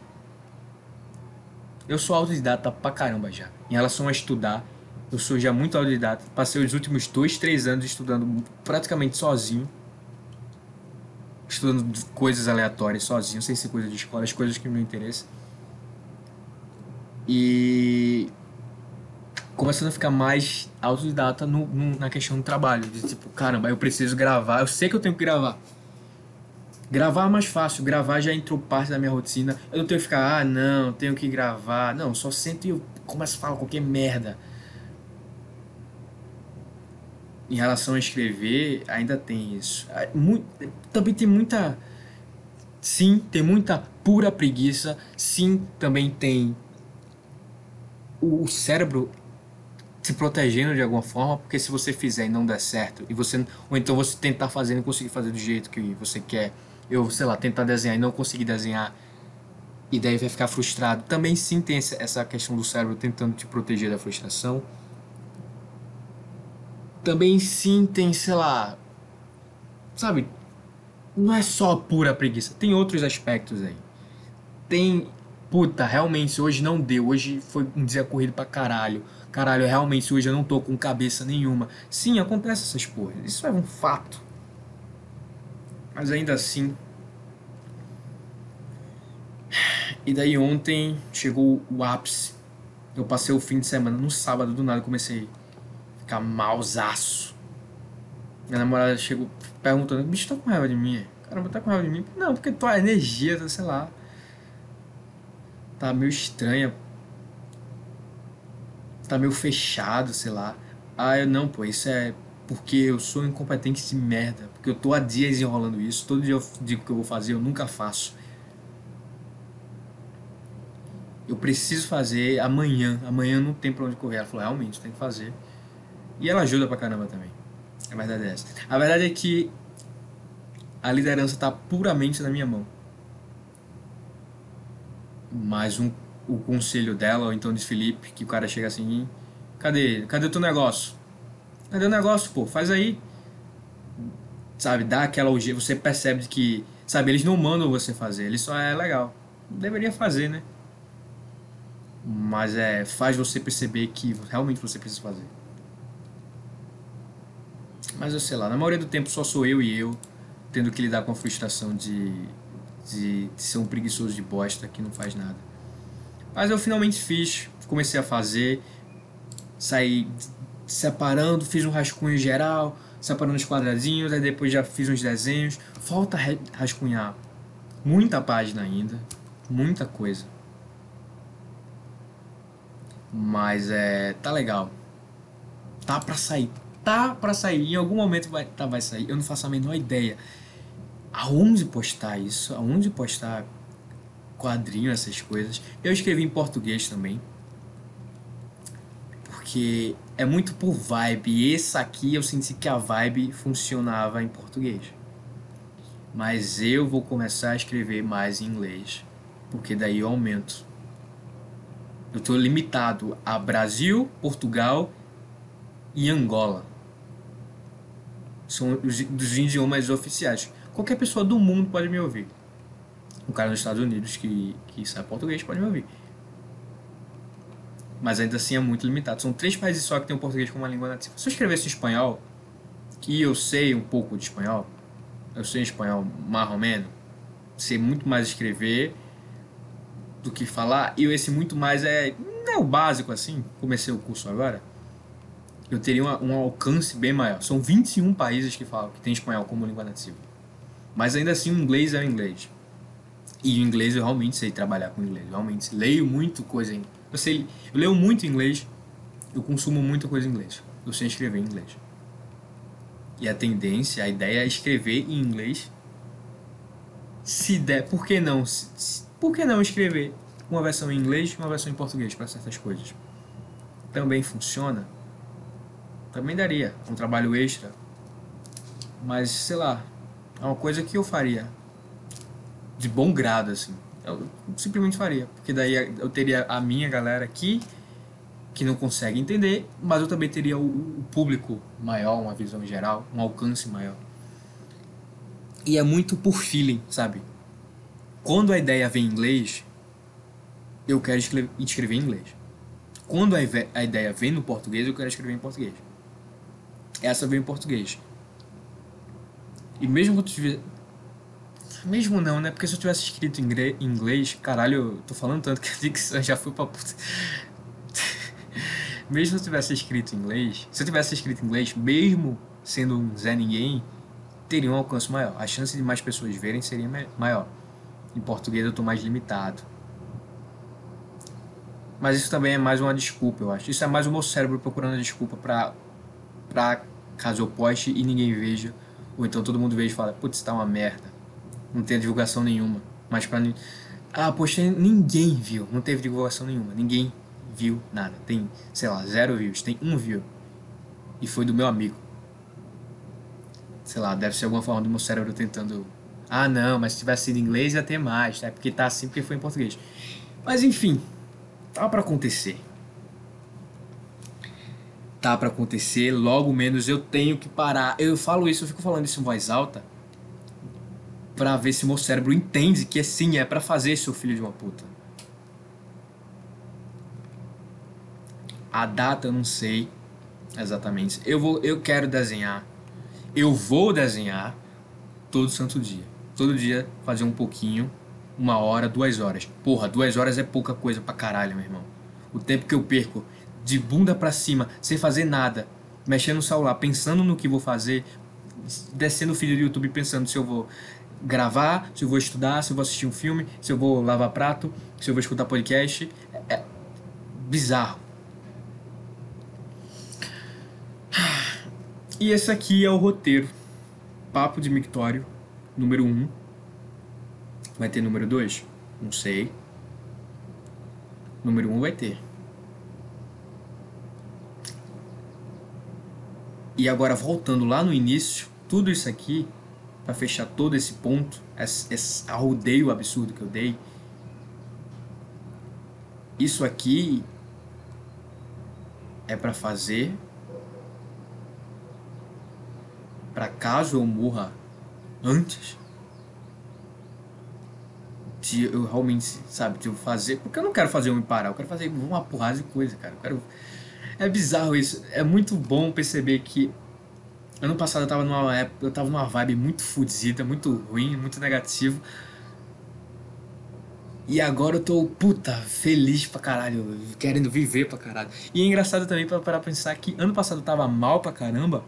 eu sou autodidata pra caramba já. Em relação a estudar, eu sou já muito autodidata. Passei os últimos dois, três anos estudando praticamente sozinho. Estudando coisas aleatórias sozinho, sem ser coisa de escola, as coisas que me interessam. E começando a ficar mais autodidata no, no, na questão do trabalho. De tipo, caramba, eu preciso gravar, eu sei que eu tenho que gravar. Gravar é mais fácil, gravar já entrou parte da minha rotina. Eu não tenho que ficar, ah, não, tenho que gravar. Não, só sento e eu começo a falar qualquer merda. Em relação a escrever, ainda tem isso. Ah, muito, também tem muita. Sim, tem muita pura preguiça. Sim, também tem o cérebro se protegendo de alguma forma, porque se você fizer e não der certo, e você ou então você tentar fazer e não conseguir fazer do jeito que você quer, eu, sei lá, tentar desenhar e não conseguir desenhar e daí vai ficar frustrado. Também sim tem essa questão do cérebro tentando te proteger da frustração. Também sim tem, sei lá, sabe, não é só pura preguiça, tem outros aspectos aí. Tem, puta, realmente hoje não deu, hoje foi um dia corrido pra caralho. Caralho, realmente hoje eu não tô com cabeça nenhuma. Sim, acontece essas porras, isso é um fato. Mas ainda assim, E daí ontem chegou o ápice. Eu passei o fim de semana, no sábado, do nada, comecei a ficar malzaço. Minha namorada chegou perguntando, bicho, tá com raiva de mim? Caramba, tá com raiva de mim? Não, porque tua energia, sei lá, tá meio estranha. Tá meio fechado, sei lá. Ah, eu não, pô, isso é porque eu sou incompetente de merda. Porque eu tô há dias enrolando isso. Todo dia eu digo que eu vou fazer, eu nunca faço. Eu preciso fazer amanhã. Amanhã não tem pra onde correr. Ela falou, realmente, tem que fazer. E ela ajuda pra caramba também. A verdade é essa. A verdade é que a liderança tá puramente na minha mão. Mas um, o conselho dela, ou então de Felipe, que o cara chega assim, cadê? Cadê o teu negócio? Cadê o negócio, pô? Faz aí. Sabe, dá aquela urgência, você percebe que, sabe, eles não mandam você fazer, eles só é legal. Deveria fazer, né? Mas é, faz você perceber que realmente você precisa fazer. Mas eu sei lá, na maioria do tempo só sou eu e eu tendo que lidar com a frustração de, de, de ser um preguiçoso de bosta que não faz nada. Mas eu finalmente fiz, comecei a fazer, saí separando, fiz um rascunho geral, separando os quadradinhos, aí depois já fiz uns desenhos. Falta rascunhar muita página ainda, muita coisa. Mas é. tá legal. Tá pra sair. Tá pra sair. Em algum momento vai, tá, vai sair. Eu não faço a menor ideia aonde postar isso, aonde postar quadrinho, essas coisas. Eu escrevi em português também. Porque é muito por vibe. E esse aqui eu senti que a vibe funcionava em português. Mas eu vou começar a escrever mais em inglês. Porque daí eu aumento eu estou limitado a Brasil, Portugal e Angola. São os idiomas oficiais. Qualquer pessoa do mundo pode me ouvir. Um cara nos Estados Unidos que, que sabe português pode me ouvir. Mas ainda assim é muito limitado. São três países só que tem o português como uma língua nativa. Se eu escrevesse espanhol, que eu sei um pouco de espanhol, eu sei espanhol menos, sei muito mais escrever do que falar. E esse muito mais é, é o básico assim. Comecei o curso agora. Eu teria uma, um alcance bem maior. São 21 países que falam que tem espanhol como língua nativa. Mas ainda assim, o inglês é o inglês. E o inglês eu realmente sei trabalhar com inglês. Eu realmente leio muito coisa em eu sei, eu leio muito inglês. Eu consumo muita coisa em inglês. Eu sei escrever em inglês. E a tendência, a ideia é escrever em inglês. Se der, por que não? Se, por que não escrever uma versão em inglês e uma versão em português para certas coisas? Também funciona? Também daria um trabalho extra. Mas, sei lá, é uma coisa que eu faria de bom grado, assim. Eu simplesmente faria. Porque daí eu teria a minha galera aqui que não consegue entender, mas eu também teria o, público maior, uma visão geral, um alcance maior. E é muito por feeling, sabe? Quando a ideia vem em inglês, eu quero escrever, em inglês. Quando a, ideia vem no português, eu quero escrever em português. Essa veio em português. E mesmo que eu. Mesmo não, né? Porque se eu tivesse escrito em inglês, caralho, eu tô falando tanto que a dicção já fui pra puta. mesmo se eu tivesse escrito em inglês, se eu tivesse escrito em inglês, mesmo sendo um Zé Ninguém, teria um alcance maior. A chance de mais pessoas verem seria maior. Em português eu estou mais limitado. Mas isso também é mais uma desculpa, eu acho. Isso é mais o meu cérebro procurando desculpa para pra caso eu poste e ninguém veja. Ou então todo mundo veja e fala, putz, tá uma merda. Não tem divulgação nenhuma. Mas pra Ah, postei, ninguém viu. Não teve divulgação nenhuma. Ninguém viu nada. Tem, sei lá, zero views. Tem um view. E foi do meu amigo. Sei lá, deve ser alguma forma do meu cérebro tentando ah, não, mas se tivesse sido em inglês ia ter mais, tá? Porque tá assim porque foi em português. Mas enfim, tá para acontecer. Tá para acontecer, logo menos eu tenho que parar. Eu falo isso, eu fico falando isso em voz alta para ver se meu cérebro entende que sim, é para fazer seu filho de uma puta. A data eu não sei exatamente. Eu vou, eu quero desenhar. Eu vou desenhar todo santo dia todo dia fazer um pouquinho uma hora, duas horas. Porra, duas horas é pouca coisa pra caralho, meu irmão. O tempo que eu perco de bunda pra cima, sem fazer nada, mexendo no celular, pensando no que vou fazer, descendo o vídeo do YouTube pensando se eu vou gravar, se eu vou estudar, se eu vou assistir um filme, se eu vou lavar prato, se eu vou escutar podcast. É bizarro. E esse aqui é o roteiro. Papo de Mictório, número 1. Um. Vai ter número 2? Não sei. Número 1 um vai ter. E agora voltando lá no início, tudo isso aqui, para fechar todo esse ponto, esse, esse arrodeio absurdo que eu dei, isso aqui é para fazer para caso eu morra antes de eu realmente, sabe, de eu fazer, porque eu não quero fazer eu me parar, eu quero fazer uma porrada de coisa, cara. Eu quero é bizarro isso. É muito bom perceber que ano passado eu tava numa época, eu tava numa vibe muito fudida, muito ruim, muito negativo. E agora eu tô, puta, feliz pra caralho, querendo viver pra caralho. E é engraçado também pra, pra pensar que ano passado eu tava mal pra caramba,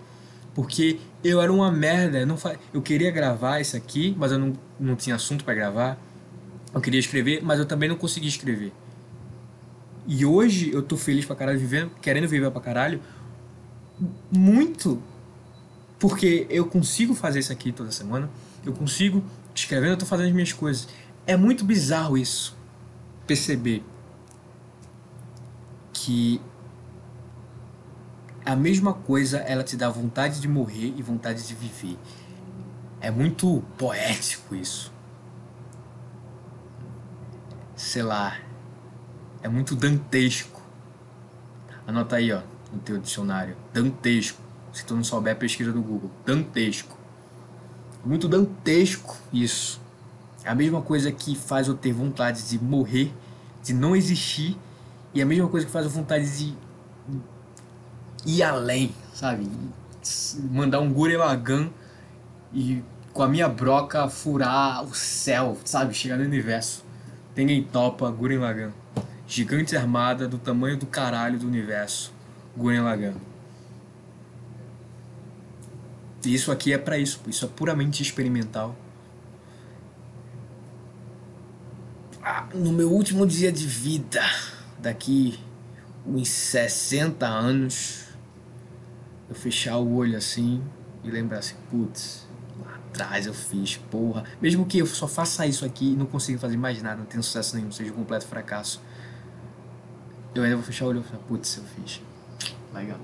porque eu era uma merda. Eu, não fa... eu queria gravar isso aqui, mas eu não, não tinha assunto para gravar. Eu queria escrever, mas eu também não conseguia escrever. E hoje eu tô feliz pra caralho, vivendo, querendo viver pra caralho, muito porque eu consigo fazer isso aqui toda semana, eu consigo escrevendo, eu tô fazendo as minhas coisas. É muito bizarro isso. Perceber que a mesma coisa ela te dá vontade de morrer e vontade de viver. É muito poético isso. Sei lá. É muito dantesco. Anota aí, ó, no teu dicionário. Dantesco. Se tu não souber, pesquisa no Google. Dantesco. Muito dantesco isso. É a mesma coisa que faz eu ter vontade de morrer, de não existir, e a mesma coisa que faz eu vontade de ir além, sabe? Mandar um Gurren Lagann e com a minha broca furar o céu, sabe? Chegar no universo. Ninguém topa Gurren Lagann. Gigante armada do tamanho do caralho do universo. Gurren Lagann. E isso aqui é para isso. Isso é puramente experimental. Ah, no meu último dia de vida, daqui uns 60 anos, eu fechar o olho assim e lembrar assim, putz, lá atrás eu fiz, porra. Mesmo que eu só faça isso aqui e não consiga fazer mais nada, não tenha sucesso nenhum, seja um completo fracasso. Eu ainda vou fechar o olho e falar, putz, eu fiz. Legal.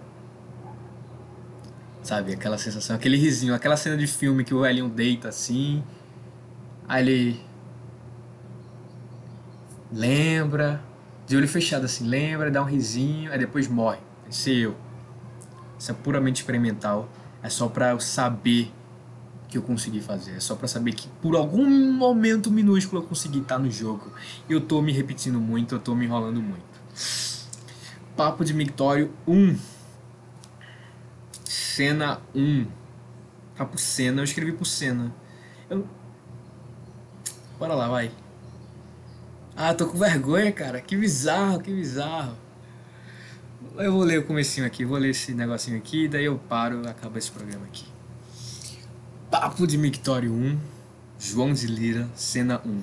Sabe, aquela sensação, aquele risinho, aquela cena de filme que o Elion deita assim, aí ele lembra, de olho fechado assim, lembra, dá um risinho, aí depois morre. Esse eu. Isso é puramente experimental. É só para eu saber que eu consegui fazer. É só para saber que por algum momento minúsculo eu consegui estar no jogo. Eu tô me repetindo muito, eu tô me enrolando muito. Papo de Mictório 1. Cena 1. Tá por cena, eu escrevi por cena. Eu... Bora lá, vai. Ah, tô com vergonha, cara. Que bizarro, que bizarro. Eu vou ler o comecinho aqui, vou ler esse negocinho aqui, daí eu paro e acaba esse programa aqui. Papo de Mictório 1, João de Lira, cena 1.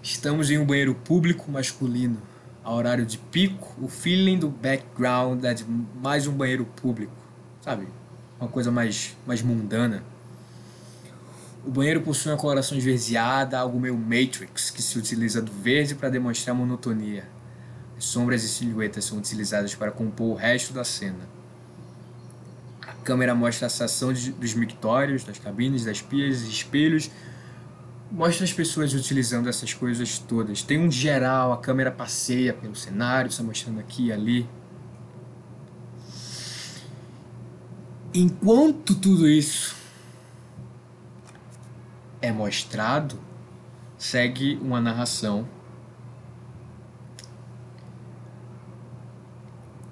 Estamos em um banheiro público masculino. A horário de pico, o feeling do background é de mais um banheiro público, sabe? Uma coisa mais, mais mundana. O banheiro possui uma coloração esverdeada, algo meio Matrix, que se utiliza do verde para demonstrar monotonia. As sombras e silhuetas são utilizadas para compor o resto da cena. A câmera mostra a ação dos mictórios, das cabines, das pias espelhos. Mostra as pessoas utilizando essas coisas todas. Tem um geral, a câmera passeia pelo cenário, está mostrando aqui e ali. Enquanto tudo isso é mostrado, segue uma narração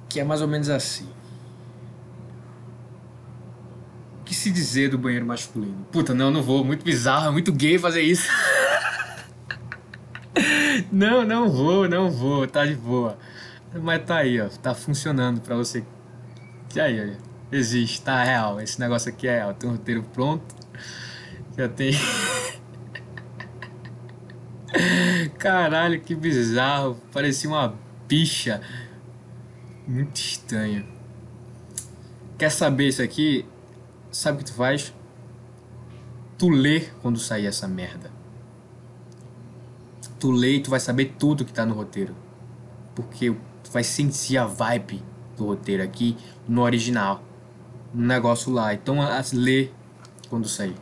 que é mais ou menos assim. O que se dizer do banheiro masculino? Puta, não, não vou. Muito bizarro, é muito gay fazer isso. Não, não vou, não vou, tá de boa. Mas tá aí, ó, tá funcionando pra você. E aí, ó, existe, tá real. Esse negócio aqui é real. Tem um roteiro pronto. Já tem. Caralho, que bizarro. Parecia uma bicha. Muito estranho. Quer saber isso aqui? Sabe o que tu faz? Tu lê quando sair essa merda. Tu lê e tu vai saber tudo que tá no roteiro. Porque tu vai sentir a vibe do roteiro aqui no original. No negócio lá. Então, lê quando sair.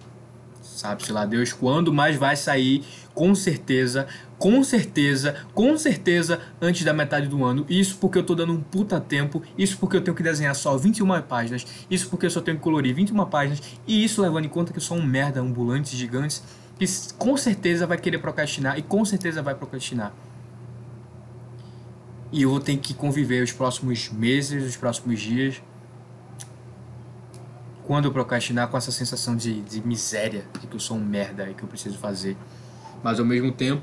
Sabe-se lá Deus quando, mas vai sair com certeza, com certeza, com certeza antes da metade do ano. Isso porque eu tô dando um puta tempo, isso porque eu tenho que desenhar só 21 páginas, isso porque eu só tenho que colorir 21 páginas, e isso levando em conta que eu sou um merda ambulante gigante que com certeza vai querer procrastinar e com certeza vai procrastinar. E eu vou ter que conviver os próximos meses, os próximos dias quando eu procrastinar com essa sensação de, de miséria, de que eu sou um merda e que eu preciso fazer. Mas ao mesmo tempo,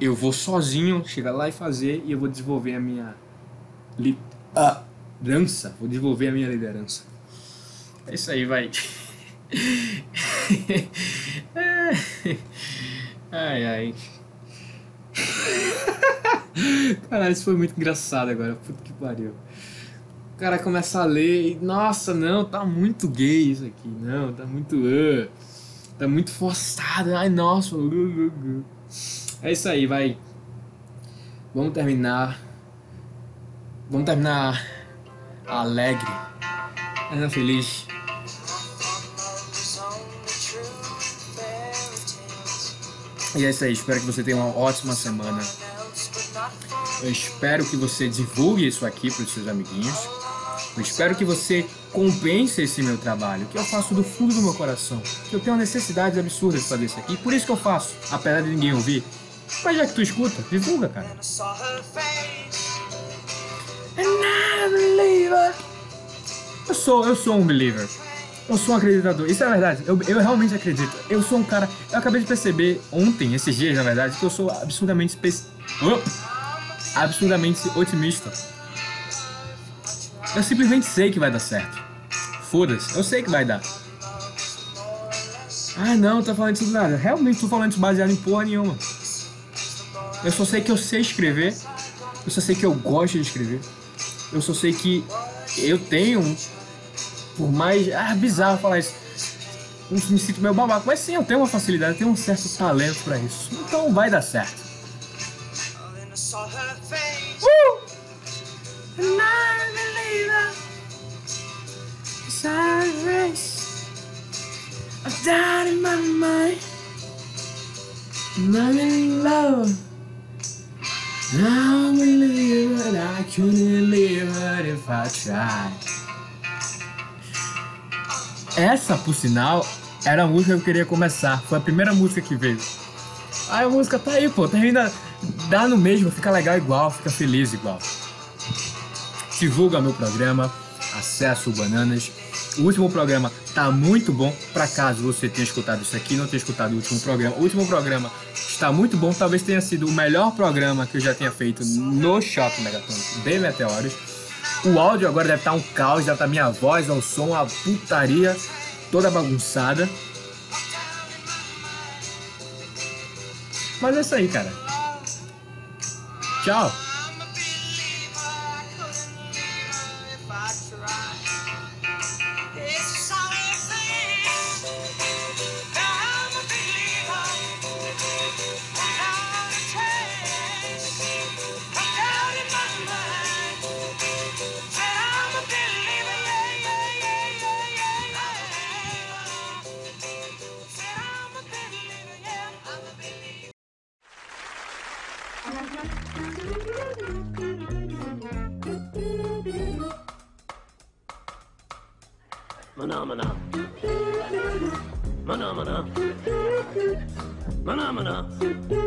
eu vou sozinho chegar lá e fazer e eu vou desenvolver a minha liderança. Vou desenvolver a minha liderança. É isso aí, vai. ai, ai. Caralho, isso foi muito engraçado agora. Puta que pariu cara começa a ler e, nossa, não, tá muito gay isso aqui, não, tá muito. Uh, tá muito forçado, ai, nossa. Uh, uh. É isso aí, vai. Vamos terminar. Vamos terminar alegre, ainda feliz. E é isso aí, espero que você tenha uma ótima semana. Eu espero que você divulgue isso aqui para os seus amiguinhos. Espero que você compense esse meu trabalho, que eu faço do fundo do meu coração. Que eu tenho necessidades absurdas de fazer isso aqui, por isso que eu faço, apesar de ninguém ouvir. Mas já que tu escuta, divulga, cara. Eu sou, eu sou um believer. Eu sou um acreditador. Isso é verdade. Eu, eu realmente acredito. Eu sou um cara. Eu acabei de perceber ontem, esses dias, na verdade, que eu sou absurdamente. Oh! Absurdamente otimista. Eu simplesmente sei que vai dar certo. Foda-se, eu sei que vai dar. Ah não, tá falando isso do nada. Realmente tô falando isso baseado em porra nenhuma. Eu só sei que eu sei escrever. Eu só sei que eu gosto de escrever. Eu só sei que eu tenho, por mais. Ah, bizarro falar isso. Eu me sinto meio babaca, mas sim, eu tenho uma facilidade, eu tenho um certo talento para isso. Então vai dar certo. Uh! Essa, por sinal, era a música que eu queria começar. Foi a primeira música que veio. Aí a música tá aí, pô. Termina. Dá no mesmo, fica legal igual, fica feliz igual. Divulga meu programa, acesso Bananas. O último programa tá muito bom. Para caso você tenha escutado isso aqui, não tenha escutado o último programa, o último programa está muito bom. Talvez tenha sido o melhor programa que eu já tenha feito no Shopping Megaton de Meteoros. O áudio agora deve estar tá um caos, já tá minha voz, o som, a putaria toda bagunçada. Mas é isso aí, cara. Tchau. Manamana.